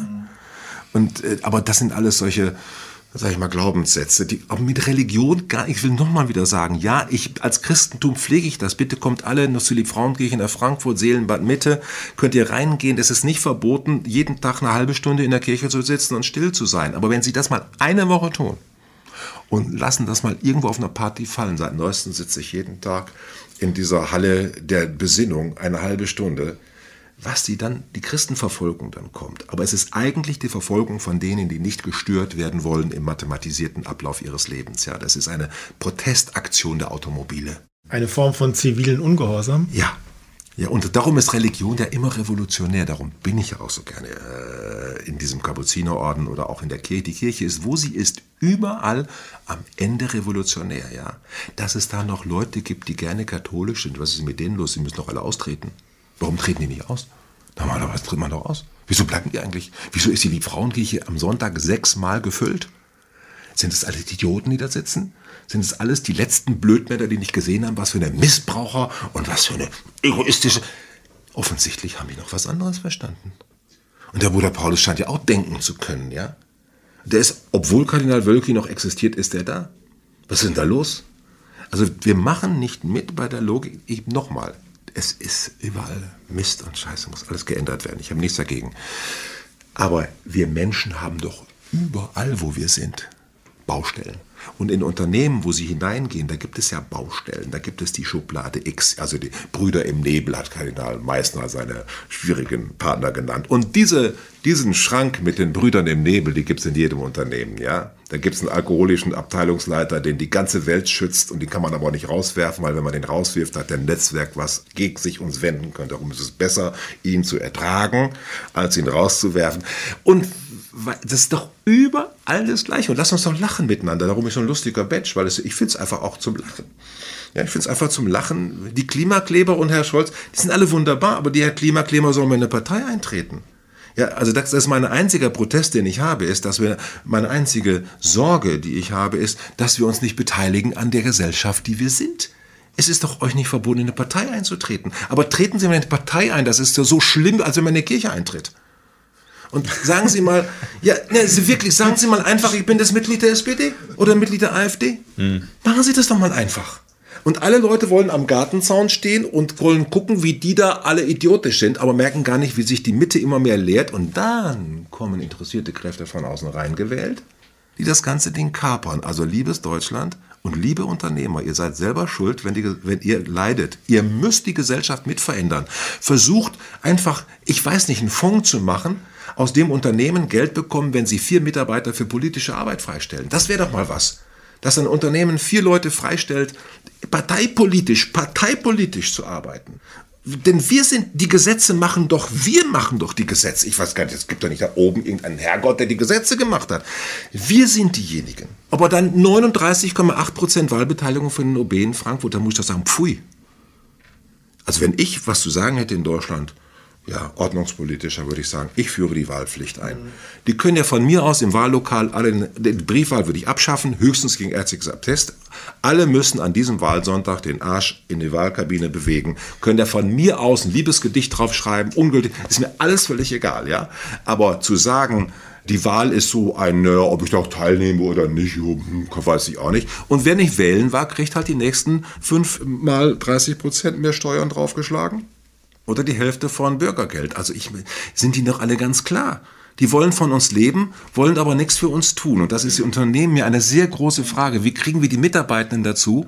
Und, äh, aber das sind alles solche, sag ich mal, Glaubenssätze, die auch mit Religion gar, ich will nochmal wieder sagen, ja, ich, als Christentum pflege ich das. Bitte kommt alle zu die Frauenkirche in der Frankfurt, Seelenbad Mitte, könnt ihr reingehen. Es ist nicht verboten, jeden Tag eine halbe Stunde in der Kirche zu sitzen und still zu sein. Aber wenn Sie das mal eine Woche tun, und lassen das mal irgendwo auf einer Party fallen. Seit neuestem sitze ich jeden Tag in dieser Halle der Besinnung eine halbe Stunde. Was die dann, die Christenverfolgung dann kommt. Aber es ist eigentlich die Verfolgung von denen, die nicht gestört werden wollen im mathematisierten Ablauf ihres Lebens. Ja, das ist eine Protestaktion der Automobile. Eine Form von zivilen Ungehorsam? Ja, ja, und darum ist Religion ja immer revolutionär. Darum bin ich ja auch so gerne äh, in diesem Kapuzinerorden oder auch in der Kirche. Die Kirche ist, wo sie ist, überall am Ende revolutionär. Ja, dass es da noch Leute gibt, die gerne katholisch sind. Was ist mit denen los? Sie müssen doch alle austreten. Warum treten die nicht aus? Normalerweise tritt man doch aus. Wieso bleiben die eigentlich? Wieso ist die Frauenkirche am Sonntag sechsmal gefüllt? Sind es alle Idioten, die da sitzen? Sind es alles die letzten Blödmänner, die nicht gesehen haben, was für eine Missbraucher und was für eine egoistische... Offensichtlich haben die noch was anderes verstanden. Und der Bruder Paulus scheint ja auch denken zu können, ja? Der ist, obwohl Kardinal Wölki noch existiert, ist er da. Was ist denn da los? Also wir machen nicht mit bei der Logik. Ich, nochmal, es ist überall Mist und Scheiße, muss alles geändert werden. Ich habe nichts dagegen. Aber wir Menschen haben doch überall, wo wir sind, Baustellen. Und in Unternehmen, wo Sie hineingehen, da gibt es ja Baustellen. Da gibt es die Schublade X, also die Brüder im Nebel hat Kardinal Meissner seine schwierigen Partner genannt. Und diese, diesen Schrank mit den Brüdern im Nebel, die gibt es in jedem Unternehmen, ja. Da gibt es einen alkoholischen Abteilungsleiter, den die ganze Welt schützt und den kann man aber auch nicht rauswerfen, weil wenn man den rauswirft, hat der Netzwerk, was gegen sich uns wenden könnte. Darum ist es besser, ihn zu ertragen, als ihn rauszuwerfen. Und das ist doch überall das Gleiche. Und lass uns doch lachen miteinander. Darum ist so ein lustiger Batch, weil es, ich finde es einfach auch zum Lachen. Ja, ich finde es einfach zum Lachen. Die Klimakleber und Herr Scholz, die sind alle wunderbar, aber die Herr Klimakleber sollen in eine Partei eintreten. Ja, also das, ist mein einziger Protest, den ich habe, ist, dass wir, meine einzige Sorge, die ich habe, ist, dass wir uns nicht beteiligen an der Gesellschaft, die wir sind. Es ist doch euch nicht verboten, in eine Partei einzutreten. Aber treten Sie mal in eine Partei ein, das ist so schlimm, als wenn man in eine Kirche eintritt. Und sagen Sie mal, ja, ne, wirklich, sagen Sie mal einfach, ich bin das Mitglied der SPD oder Mitglied der AfD. Hm. Machen Sie das doch mal einfach. Und alle Leute wollen am Gartenzaun stehen und wollen gucken, wie die da alle idiotisch sind, aber merken gar nicht, wie sich die Mitte immer mehr leert. Und dann kommen interessierte Kräfte von außen reingewählt, die das ganze Ding kapern. Also liebes Deutschland, Und liebe Unternehmer, ihr seid selber schuld, wenn, die, wenn ihr leidet. Ihr müsst die Gesellschaft mit verändern. Versucht einfach, ich weiß nicht, einen Fonds zu machen, aus dem Unternehmen Geld bekommen, wenn sie vier Mitarbeiter für politische Arbeit freistellen. Das wäre doch mal was. Dass ein Unternehmen vier Leute freistellt, parteipolitisch, parteipolitisch zu arbeiten. Denn wir sind, die Gesetze machen doch, wir machen doch die Gesetze. Ich weiß gar nicht, es gibt doch nicht da oben irgendeinen Herrgott, der die Gesetze gemacht hat. Wir sind diejenigen. Aber dann 39,8 Prozent Wahlbeteiligung für den OB in Frankfurt, da muss ich doch sagen, pfui. Also wenn ich was zu sagen hätte in Deutschland, ja, ordnungspolitischer würde ich sagen, ich führe die Wahlpflicht ein. Die können ja von mir aus im Wahllokal alle, die Briefwahl würde ich abschaffen, höchstens gegen ärztliches Attest. Alle müssen an diesem Wahlsonntag den Arsch in die Wahlkabine bewegen, können ja von mir aus ein Liebesgedicht draufschreiben, ungültig, ist mir alles völlig egal, ja. Aber zu sagen, die Wahl ist so ein, äh, ob ich da auch teilnehme oder nicht, hm, weiß ich auch nicht. Und wer nicht wählen war, kriegt halt die nächsten fünf mal 30 Prozent mehr Steuern draufgeschlagen oder die Hälfte von Bürgergeld. Also ich, sind die noch alle ganz klar. Die wollen von uns leben, wollen aber nichts für uns tun. Und das ist die Unternehmen mir eine sehr große Frage. Wie kriegen wir die Mitarbeitenden dazu,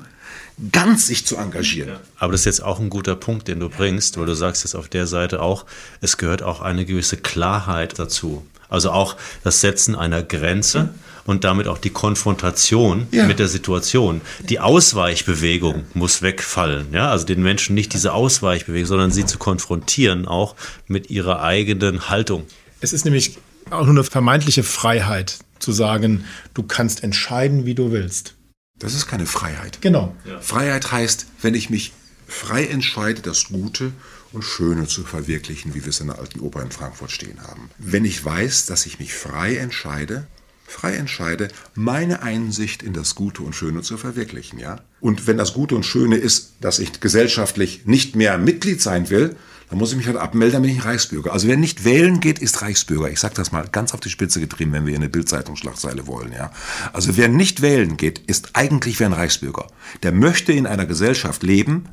ganz sich zu engagieren? Aber das ist jetzt auch ein guter Punkt, den du bringst, weil du sagst jetzt auf der Seite auch, es gehört auch eine gewisse Klarheit dazu. Also auch das Setzen einer Grenze. Mhm und damit auch die Konfrontation ja. mit der Situation. Die Ausweichbewegung muss wegfallen. Ja? Also den Menschen nicht diese Ausweichbewegung, sondern sie zu konfrontieren auch mit ihrer eigenen Haltung. Es ist nämlich auch nur eine vermeintliche Freiheit zu sagen, du kannst entscheiden, wie du willst. Das ist keine Freiheit. Genau. Ja. Freiheit heißt, wenn ich mich frei entscheide, das Gute und Schöne zu verwirklichen, wie wir es in der alten Oper in Frankfurt stehen haben. Wenn ich weiß, dass ich mich frei entscheide, frei entscheide, meine Einsicht in das Gute und Schöne zu verwirklichen, ja? Und wenn das Gute und Schöne ist, dass ich gesellschaftlich nicht mehr Mitglied sein will, dann muss ich mich halt abmelden, dann bin ich Reichsbürger. Also wer nicht wählen geht, ist Reichsbürger. Ich sage das mal ganz auf die Spitze getrieben, wenn wir eine Bildzeitungsschlagzeile wollen, ja? Also wer nicht wählen geht, ist eigentlich wie ein Reichsbürger. Der möchte in einer Gesellschaft leben,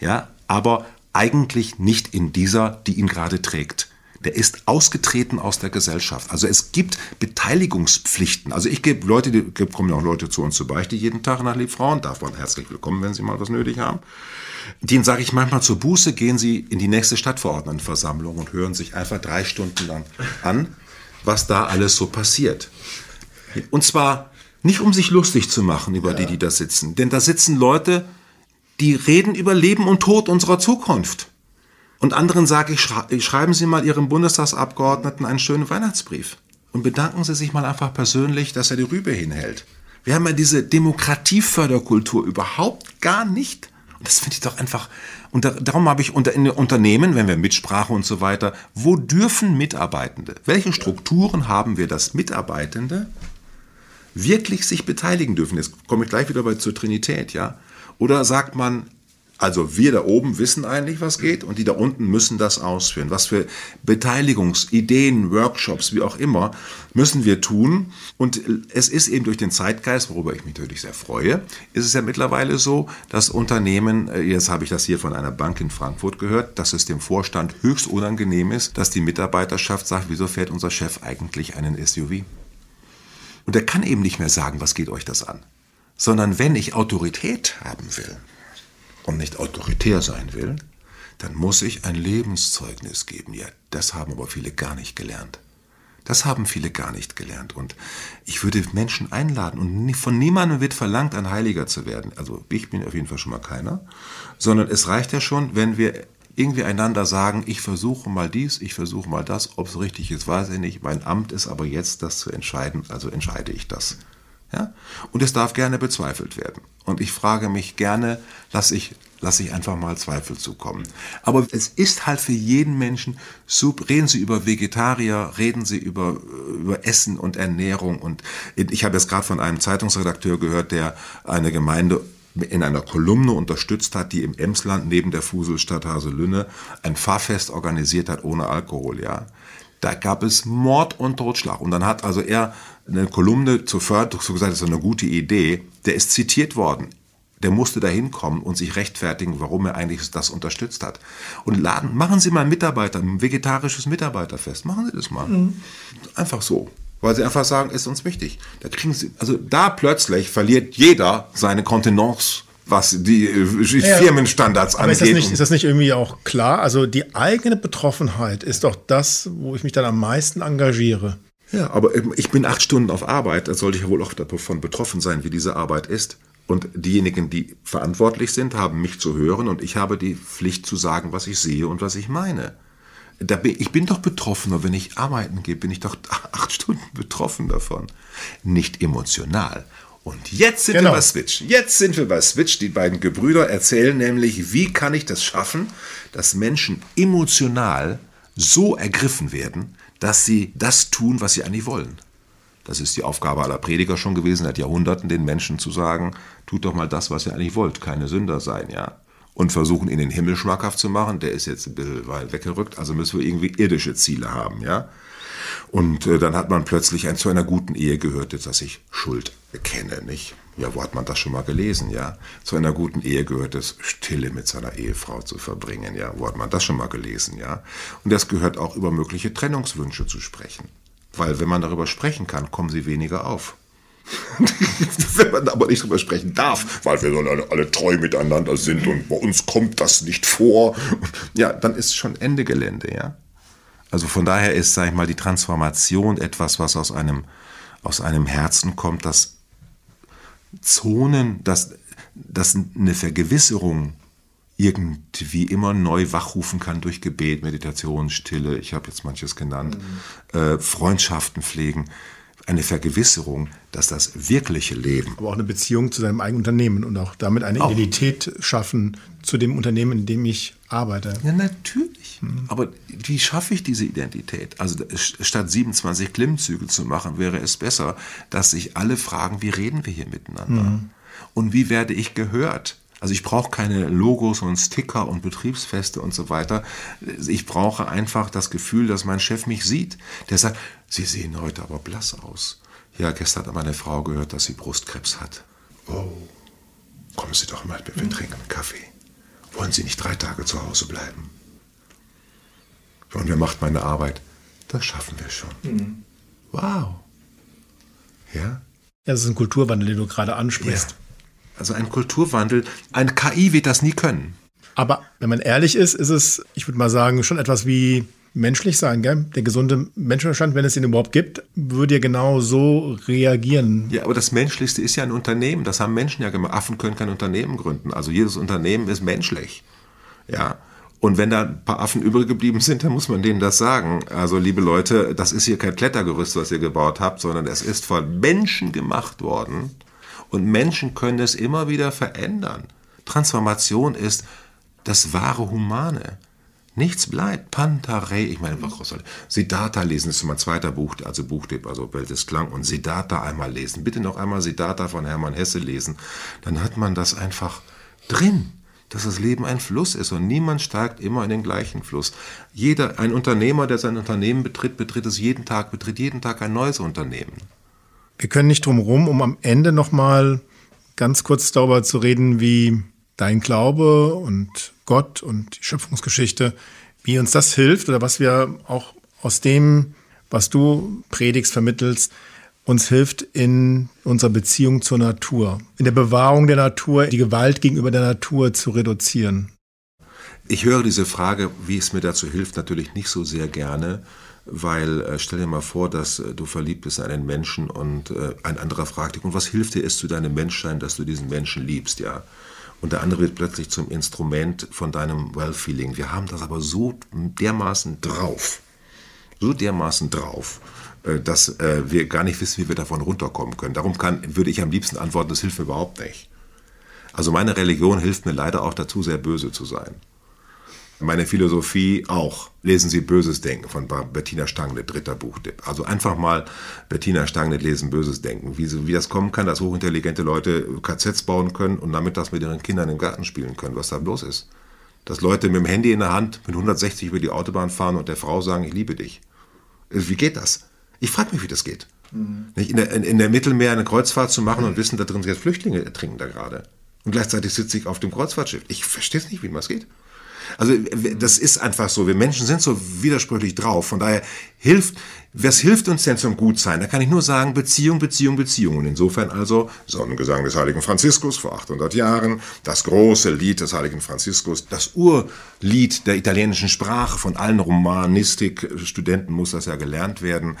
ja, aber eigentlich nicht in dieser, die ihn gerade trägt der ist ausgetreten aus der Gesellschaft. Also es gibt Beteiligungspflichten. Also ich gebe Leute, die kommen ja auch Leute zu uns zu Beichte jeden Tag nach Liebfrauen, darf man herzlich willkommen, wenn sie mal was nötig haben. Denen sage ich manchmal zur Buße, gehen sie in die nächste Stadtverordnetenversammlung und hören sich einfach drei Stunden lang an, was da alles so passiert. Und zwar nicht um sich lustig zu machen über ja. die, die da sitzen. Denn da sitzen Leute, die reden über Leben und Tod unserer Zukunft. Und anderen sage ich, schreiben Sie mal Ihrem Bundestagsabgeordneten einen schönen Weihnachtsbrief und bedanken Sie sich mal einfach persönlich, dass er die Rübe hinhält. Wir haben ja diese Demokratieförderkultur überhaupt gar nicht. Und das finde ich doch einfach, und darum habe ich unter in Unternehmen, wenn wir Mitsprache und so weiter, wo dürfen Mitarbeitende, welche Strukturen haben wir, dass Mitarbeitende wirklich sich beteiligen dürfen? Jetzt komme ich gleich wieder bei zur Trinität, ja? Oder sagt man, also wir da oben wissen eigentlich, was geht und die da unten müssen das ausführen. Was für Beteiligungsideen, Workshops, wie auch immer, müssen wir tun. Und es ist eben durch den Zeitgeist, worüber ich mich natürlich sehr freue, ist es ja mittlerweile so, dass Unternehmen, äh, jetzt habe ich das hier von einer Bank in Frankfurt gehört, dass es dem Vorstand höchst unangenehm ist, dass die Mitarbeiterschaft sagt, wieso fährt unser Chef eigentlich einen SUV? Und er kann eben nicht mehr sagen, was geht euch das an? Sondern wenn ich Autorität haben will, und nicht autoritär sein will, dann muss ich ein Lebenszeugnis geben. Ja, das haben aber viele gar nicht gelernt. Das haben viele gar nicht gelernt. Und ich würde Menschen einladen und von niemandem wird verlangt, ein Heiliger zu werden. Also ich bin auf jeden Fall schon mal keiner. Sondern es reicht ja schon, wenn wir irgendwie einander sagen, ich versuche mal dies, ich versuche mal das, ob es richtig ist, weiß ich nicht. Mein Amt ist aber jetzt, das zu entscheiden, also entscheide ich das. Ja? Und es darf gerne bezweifelt werden. Und ich frage mich gerne, lasse ich, lass ich einfach mal Zweifel zukommen. Aber es ist halt für jeden Menschen, reden Sie über Vegetarier, reden Sie über, über Essen und Ernährung. Und ich habe jetzt gerade von einem Zeitungsredakteur gehört, der eine Gemeinde in einer Kolumne unterstützt hat, die im Emsland neben der Fuselstadt Haselünne ein Fahrfest organisiert hat ohne Alkohol, ja. Da gab es Mord und Totschlag. Und dann hat also er eine Kolumne zur Förderung so gesagt, das ist eine gute Idee. Der ist zitiert worden. Der musste da hinkommen und sich rechtfertigen, warum er eigentlich das unterstützt hat. Und laden, machen Sie mal Mitarbeiter, ein vegetarisches Mitarbeiterfest. Machen Sie das mal. Mhm. Einfach so. Weil sie einfach sagen, ist uns wichtig. Da kriegen sie, also da plötzlich verliert jeder seine Kontenance was die äh, Firmenstandards aber angeht. Ist das, nicht, ist das nicht irgendwie auch klar? Also die eigene Betroffenheit ist doch das, wo ich mich dann am meisten engagiere. Ja, aber ich bin acht Stunden auf Arbeit, da sollte ich ja wohl auch davon betroffen sein, wie diese Arbeit ist. Und diejenigen, die verantwortlich sind, haben mich zu hören und ich habe die Pflicht zu sagen, was ich sehe und was ich meine. Bin, ich bin doch betroffener, wenn ich arbeiten gehe, bin ich doch acht Stunden betroffen davon. Nicht emotional. Und jetzt sind genau. wir bei Switch. Jetzt sind wir bei Switch. Die beiden Gebrüder erzählen nämlich, wie kann ich das schaffen, dass Menschen emotional so ergriffen werden, dass sie das tun, was sie eigentlich wollen. Das ist die Aufgabe aller Prediger schon gewesen, seit Jahrhunderten den Menschen zu sagen, tut doch mal das, was ihr eigentlich wollt, keine Sünder sein, ja und versuchen, ihn den Himmel schmackhaft zu machen. Der ist jetzt ein bisschen weit weggerückt, also müssen wir irgendwie irdische Ziele haben, ja. Und äh, dann hat man plötzlich ein, zu einer guten Ehe gehört, jetzt, dass ich Schuld erkenne, nicht? Ja, wo hat man das schon mal gelesen, ja? Zu einer guten Ehe gehört es, Stille mit seiner Ehefrau zu verbringen, ja? Wo hat man das schon mal gelesen, ja? Und das gehört auch über mögliche Trennungswünsche zu sprechen. Weil wenn man darüber sprechen kann, kommen sie weniger auf. Wenn man aber nicht drüber sprechen darf, weil wir alle, alle treu miteinander sind und bei uns kommt das nicht vor, ja, dann ist schon Ende Gelände, ja. Also von daher ist, sag ich mal, die Transformation etwas, was aus einem, aus einem Herzen kommt, das Zonen, das, das eine Vergewisserung irgendwie immer neu wachrufen kann durch Gebet, Meditation, Stille, ich habe jetzt manches genannt, mhm. äh, Freundschaften pflegen eine Vergewisserung, dass das wirkliche Leben. Aber auch eine Beziehung zu seinem eigenen Unternehmen und auch damit eine auch. Identität schaffen zu dem Unternehmen, in dem ich arbeite. Ja, natürlich. Hm. Aber wie schaffe ich diese Identität? Also statt 27 Klimmzüge zu machen, wäre es besser, dass sich alle fragen, wie reden wir hier miteinander? Hm. Und wie werde ich gehört? Also ich brauche keine Logos und Sticker und Betriebsfeste und so weiter. Ich brauche einfach das Gefühl, dass mein Chef mich sieht. Der sagt, Sie sehen heute aber blass aus. Ja, gestern hat meine Frau gehört, dass sie Brustkrebs hat. Oh, kommen Sie doch mal, wir trinken einen Kaffee. Wollen Sie nicht drei Tage zu Hause bleiben? Und wer macht meine Arbeit? Das schaffen wir schon. Mhm. Wow. Ja? Ja, das ist ein Kulturwandel, den du gerade ansprichst. Ja. Also ein Kulturwandel. Ein KI wird das nie können. Aber wenn man ehrlich ist, ist es, ich würde mal sagen, schon etwas wie menschlich sein, gell? Der gesunde Menschenverstand, wenn es ihn überhaupt gibt, würde ja genau so reagieren. Ja, aber das Menschlichste ist ja ein Unternehmen. Das haben Menschen ja gemacht. Affen können kein Unternehmen gründen. Also jedes Unternehmen ist menschlich. Ja. Und wenn da ein paar Affen übrig geblieben sind, dann muss man denen das sagen. Also, liebe Leute, das ist hier kein Klettergerüst, was ihr gebaut habt, sondern es ist von Menschen gemacht worden. Und Menschen können es immer wieder verändern. Transformation ist das wahre Humane. Nichts bleibt. Pantarei, ich meine, Siddhartha lesen, das ist mein zweiter Buch, also Buchtipp, also Welt des Klang. Und Siddhartha einmal lesen. Bitte noch einmal Siddhartha von Hermann Hesse lesen. Dann hat man das einfach drin dass das Leben ein Fluss ist und niemand steigt immer in den gleichen Fluss. Jeder, ein Unternehmer, der sein Unternehmen betritt, betritt es jeden Tag, betritt jeden Tag ein neues Unternehmen. Wir können nicht drum herum, um am Ende nochmal ganz kurz darüber zu reden, wie dein Glaube und Gott und die Schöpfungsgeschichte, wie uns das hilft oder was wir auch aus dem, was du predigst, vermittelst, uns hilft in unserer Beziehung zur Natur, in der Bewahrung der Natur, die Gewalt gegenüber der Natur zu reduzieren. Ich höre diese Frage, wie es mir dazu hilft, natürlich nicht so sehr gerne, weil äh, stell dir mal vor, dass äh, du verliebt bist in einen Menschen und äh, ein anderer fragt dich, und was hilft dir es zu deinem Menschsein, dass du diesen Menschen liebst, ja? und der andere wird plötzlich zum Instrument von deinem Well-Feeling. Wir haben das aber so dermaßen drauf, so dermaßen drauf, dass wir gar nicht wissen, wie wir davon runterkommen können. Darum kann, würde ich am liebsten antworten, das hilft mir überhaupt nicht. Also meine Religion hilft mir leider auch dazu, sehr böse zu sein. Meine Philosophie auch. Lesen Sie Böses Denken von Bettina Stangne, dritter Buchtipp. Also einfach mal Bettina Stangne lesen, Böses Denken. Wie, wie das kommen kann, dass hochintelligente Leute KZs bauen können und damit das mit ihren Kindern im Garten spielen können, was da bloß ist. Dass Leute mit dem Handy in der Hand mit 160 über die Autobahn fahren und der Frau sagen, ich liebe dich. Wie geht das? Ich frage mich, wie das geht. Mhm. In, der, in, in der Mittelmeer eine Kreuzfahrt zu machen und wissen, da drin sind jetzt Flüchtlinge ertrinken da gerade. Und gleichzeitig sitze ich auf dem Kreuzfahrtschiff. Ich verstehe es nicht, wie das geht. Also das ist einfach so. Wir Menschen sind so widersprüchlich drauf. Von daher hilft, was hilft uns denn zum Gutsein? Da kann ich nur sagen, Beziehung, Beziehung, Beziehung. Und insofern also Sonnengesang des heiligen Franziskus vor 800 Jahren, das große Lied des heiligen Franziskus, das Urlied der italienischen Sprache, von allen Romanistikstudenten muss das ja gelernt werden,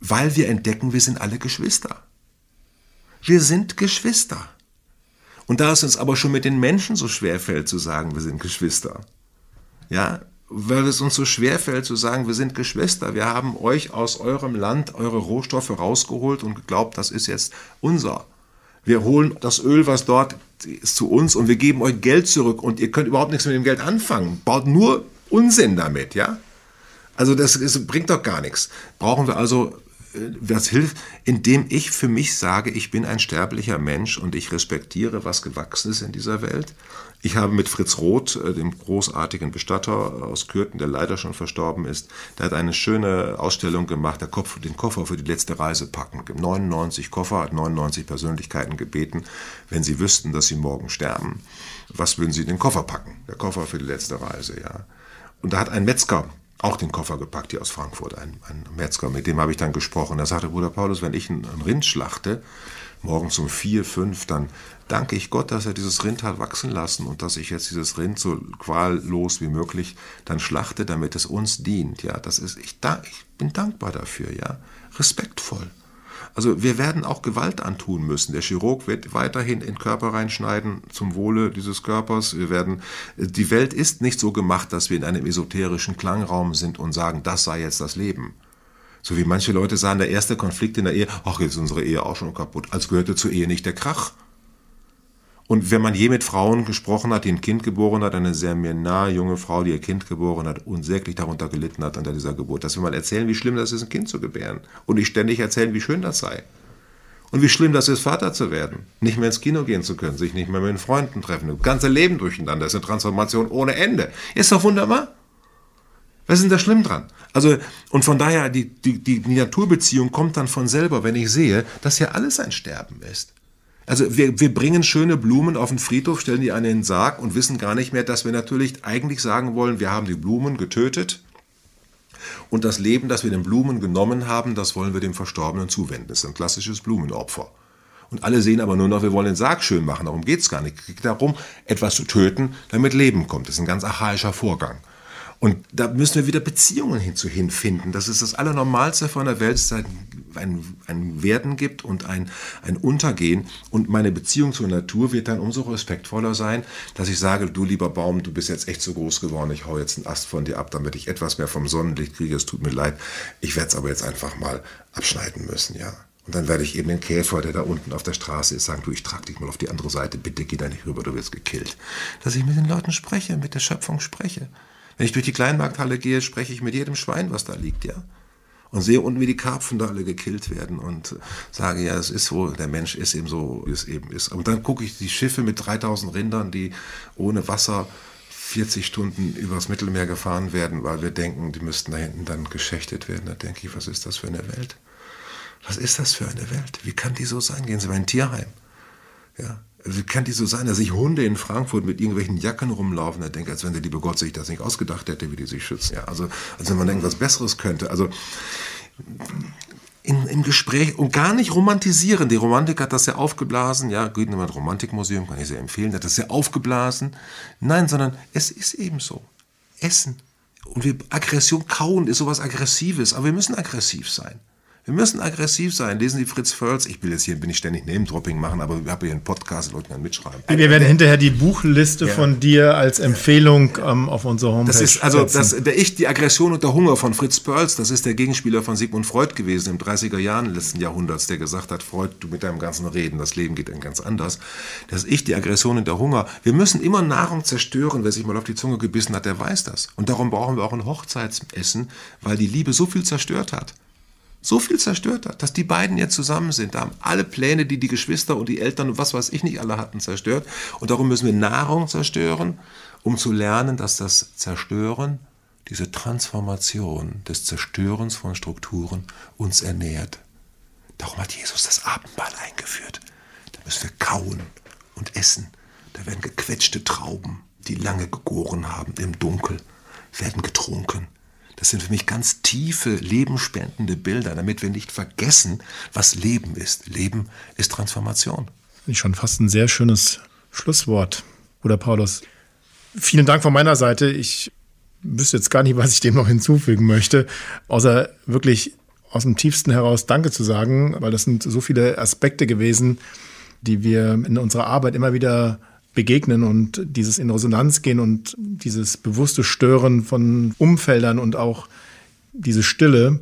weil wir entdecken, wir sind alle Geschwister. Wir sind Geschwister. Und da es uns aber schon mit den Menschen so schwer fällt zu sagen, wir sind Geschwister, ja, weil es uns so schwer fällt zu sagen, wir sind Geschwister, wir haben euch aus eurem Land eure Rohstoffe rausgeholt und geglaubt, das ist jetzt unser. Wir holen das Öl, was dort ist, zu uns und wir geben euch Geld zurück und ihr könnt überhaupt nichts mit dem Geld anfangen. Baut nur Unsinn damit, ja? Also das, das bringt doch gar nichts. Brauchen wir also das hilft, indem ich für mich sage, ich bin ein sterblicher Mensch und ich respektiere, was gewachsen ist in dieser Welt. Ich habe mit Fritz Roth, äh, dem großartigen Bestatter aus Kürten, der leider schon verstorben ist, der hat eine schöne Ausstellung gemacht, der Kopf, den Koffer für die letzte Reise packen. 99 Koffer, hat 99 Persönlichkeiten gebeten, wenn sie wüssten, dass sie morgen sterben, was würden sie in den Koffer packen? Der Koffer für die letzte Reise, ja. Und da hat ein Metzger auch den Koffer gepackt hier aus Frankfurt, ein, ein Metzger, mit dem habe ich dann gesprochen. Er sagte, Bruder Paulus, wenn ich ein, ein Rind schlachte, morgens um vier, fünf, dann danke ich Gott, dass er dieses Rind hat wachsen lassen und dass ich jetzt dieses Rind so quallos wie möglich dann schlachte, damit es uns dient. Ja, das ist, ich, ich bin dankbar dafür, ja, respektvoll. Also wir werden auch Gewalt antun müssen. Der Chirurg wird weiterhin in Körper reinschneiden zum Wohle dieses Körpers. Wir werden, die Welt ist nicht so gemacht, dass wir in einem esoterischen Klangraum sind und sagen, das sei jetzt das Leben. So wie manche Leute sagen, der erste Konflikt in der Ehe, ach, jetzt ist unsere Ehe auch schon kaputt, als gehörte zur Ehe nicht der Krach. Und wenn man je mit Frauen gesprochen hat, die ein Kind geboren hat, eine sehr mir nahe junge Frau, die ihr Kind geboren hat, unsäglich darunter gelitten hat unter dieser Geburt, dass wir mal erzählen, wie schlimm das ist, ein Kind zu gebären. Und nicht ständig erzählen, wie schön das sei. Und wie schlimm das ist, Vater zu werden. Nicht mehr ins Kino gehen zu können, sich nicht mehr mit den Freunden treffen. Das ganze Leben durcheinander. Das ist eine Transformation ohne Ende. Ist doch wunderbar. Was ist denn da schlimm dran? Also, und von daher, die, die, die Naturbeziehung kommt dann von selber, wenn ich sehe, dass ja alles ein Sterben ist. Also wir, wir bringen schöne Blumen auf den Friedhof, stellen die an den Sarg und wissen gar nicht mehr, dass wir natürlich eigentlich sagen wollen, wir haben die Blumen getötet und das Leben, das wir den Blumen genommen haben, das wollen wir dem Verstorbenen zuwenden. Das ist ein klassisches Blumenopfer. Und alle sehen aber nur noch, wir wollen den Sarg schön machen. Darum geht es gar nicht. Es geht darum, etwas zu töten, damit Leben kommt. Das ist ein ganz archaischer Vorgang. Und da müssen wir wieder Beziehungen hinzu hinfinden. Das ist das Allernormalste von der Welt, dass es ein, ein Werden gibt und ein, ein Untergehen. Und meine Beziehung zur Natur wird dann umso respektvoller sein, dass ich sage, du lieber Baum, du bist jetzt echt so groß geworden, ich hau jetzt einen Ast von dir ab, damit ich etwas mehr vom Sonnenlicht kriege. Es tut mir leid. Ich werde es aber jetzt einfach mal abschneiden müssen, ja. Und dann werde ich eben den Käfer, der da unten auf der Straße ist, sagen, du, ich trage dich mal auf die andere Seite, bitte geh da nicht rüber, du wirst gekillt. Dass ich mit den Leuten spreche, mit der Schöpfung spreche. Wenn ich durch die Kleinmarkthalle gehe, spreche ich mit jedem Schwein, was da liegt, ja. Und sehe unten, wie die Karpfen da alle gekillt werden und sage, ja, es ist so, der Mensch ist eben so, wie es eben ist. Und dann gucke ich die Schiffe mit 3000 Rindern, die ohne Wasser 40 Stunden übers Mittelmeer gefahren werden, weil wir denken, die müssten da hinten dann geschächtet werden. Da denke ich, was ist das für eine Welt? Was ist das für eine Welt? Wie kann die so sein? Gehen Sie mal in ein Tierheim. Ja, wie kann die so sein, dass sich Hunde in Frankfurt mit irgendwelchen Jacken rumlaufen? Da denke, als wenn der liebe Gott sich das nicht ausgedacht hätte, wie die sich schützen. Ja, also, als wenn man irgendwas Besseres könnte. Also, in, im Gespräch und gar nicht romantisieren. Die Romantik hat das ja aufgeblasen. Ja, Gütenmann Romantikmuseum kann ich sehr empfehlen. Hat das ja aufgeblasen. Nein, sondern es ist eben so. Essen. Und wir, Aggression kauen ist sowas Aggressives, aber wir müssen aggressiv sein. Wir müssen aggressiv sein. Lesen Sie Fritz Förls. Ich will jetzt hier, bin ich ständig Name-Dropping machen, aber ich habe hier einen Podcast, Leute können mitschreiben. Wir werden hinterher die Buchliste ja. von dir als Empfehlung ähm, auf unserer Homepage. Das ist also das, der Ich, die Aggression und der Hunger von Fritz Perls, das ist der Gegenspieler von Sigmund Freud gewesen im 30er Jahren letzten Jahrhunderts, der gesagt hat, Freud, du mit deinem ganzen Reden, das Leben geht dann ganz anders. Das Ich, die Aggression und der Hunger. Wir müssen immer Nahrung zerstören. Wer sich mal auf die Zunge gebissen hat, der weiß das. Und darum brauchen wir auch ein Hochzeitsessen, weil die Liebe so viel zerstört hat so viel zerstört hat, dass die beiden jetzt zusammen sind. Da haben alle Pläne, die die Geschwister und die Eltern und was weiß ich nicht alle hatten, zerstört. Und darum müssen wir Nahrung zerstören, um zu lernen, dass das Zerstören, diese Transformation des Zerstörens von Strukturen uns ernährt. Darum hat Jesus das Abendmahl eingeführt. Da müssen wir kauen und essen. Da werden gequetschte Trauben die lange gegoren haben im Dunkel, werden getrunken. Das sind für mich ganz tiefe, lebenspendende Bilder, damit wir nicht vergessen, was Leben ist. Leben ist Transformation. Finde ich schon fast ein sehr schönes Schlusswort, Bruder Paulus. Vielen Dank von meiner Seite. Ich wüsste jetzt gar nicht, was ich dem noch hinzufügen möchte, außer wirklich aus dem tiefsten heraus Danke zu sagen, weil das sind so viele Aspekte gewesen, die wir in unserer Arbeit immer wieder begegnen und dieses in Resonanz gehen und dieses bewusste Stören von Umfeldern und auch diese Stille,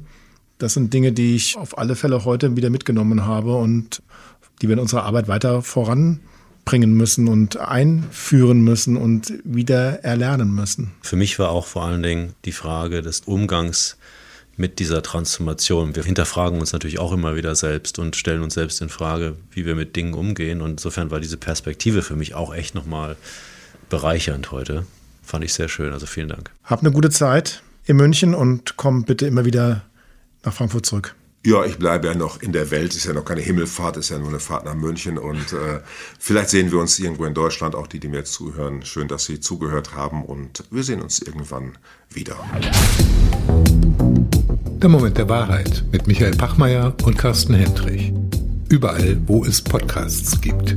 das sind Dinge, die ich auf alle Fälle heute wieder mitgenommen habe und die wir in unserer Arbeit weiter voranbringen müssen und einführen müssen und wieder erlernen müssen. Für mich war auch vor allen Dingen die Frage des Umgangs mit dieser Transformation. Wir hinterfragen uns natürlich auch immer wieder selbst und stellen uns selbst in Frage, wie wir mit Dingen umgehen. Und insofern war diese Perspektive für mich auch echt nochmal bereichernd heute. Fand ich sehr schön. Also vielen Dank. Hab eine gute Zeit in München und komm bitte immer wieder nach Frankfurt zurück. Ja, ich bleibe ja noch in der Welt, ist ja noch keine Himmelfahrt, ist ja nur eine Fahrt nach München und äh, vielleicht sehen wir uns irgendwo in Deutschland, auch die, die mir jetzt zuhören. Schön, dass Sie zugehört haben und wir sehen uns irgendwann wieder. Der Moment der Wahrheit mit Michael Pachmeier und Carsten Hendrich. Überall, wo es Podcasts gibt.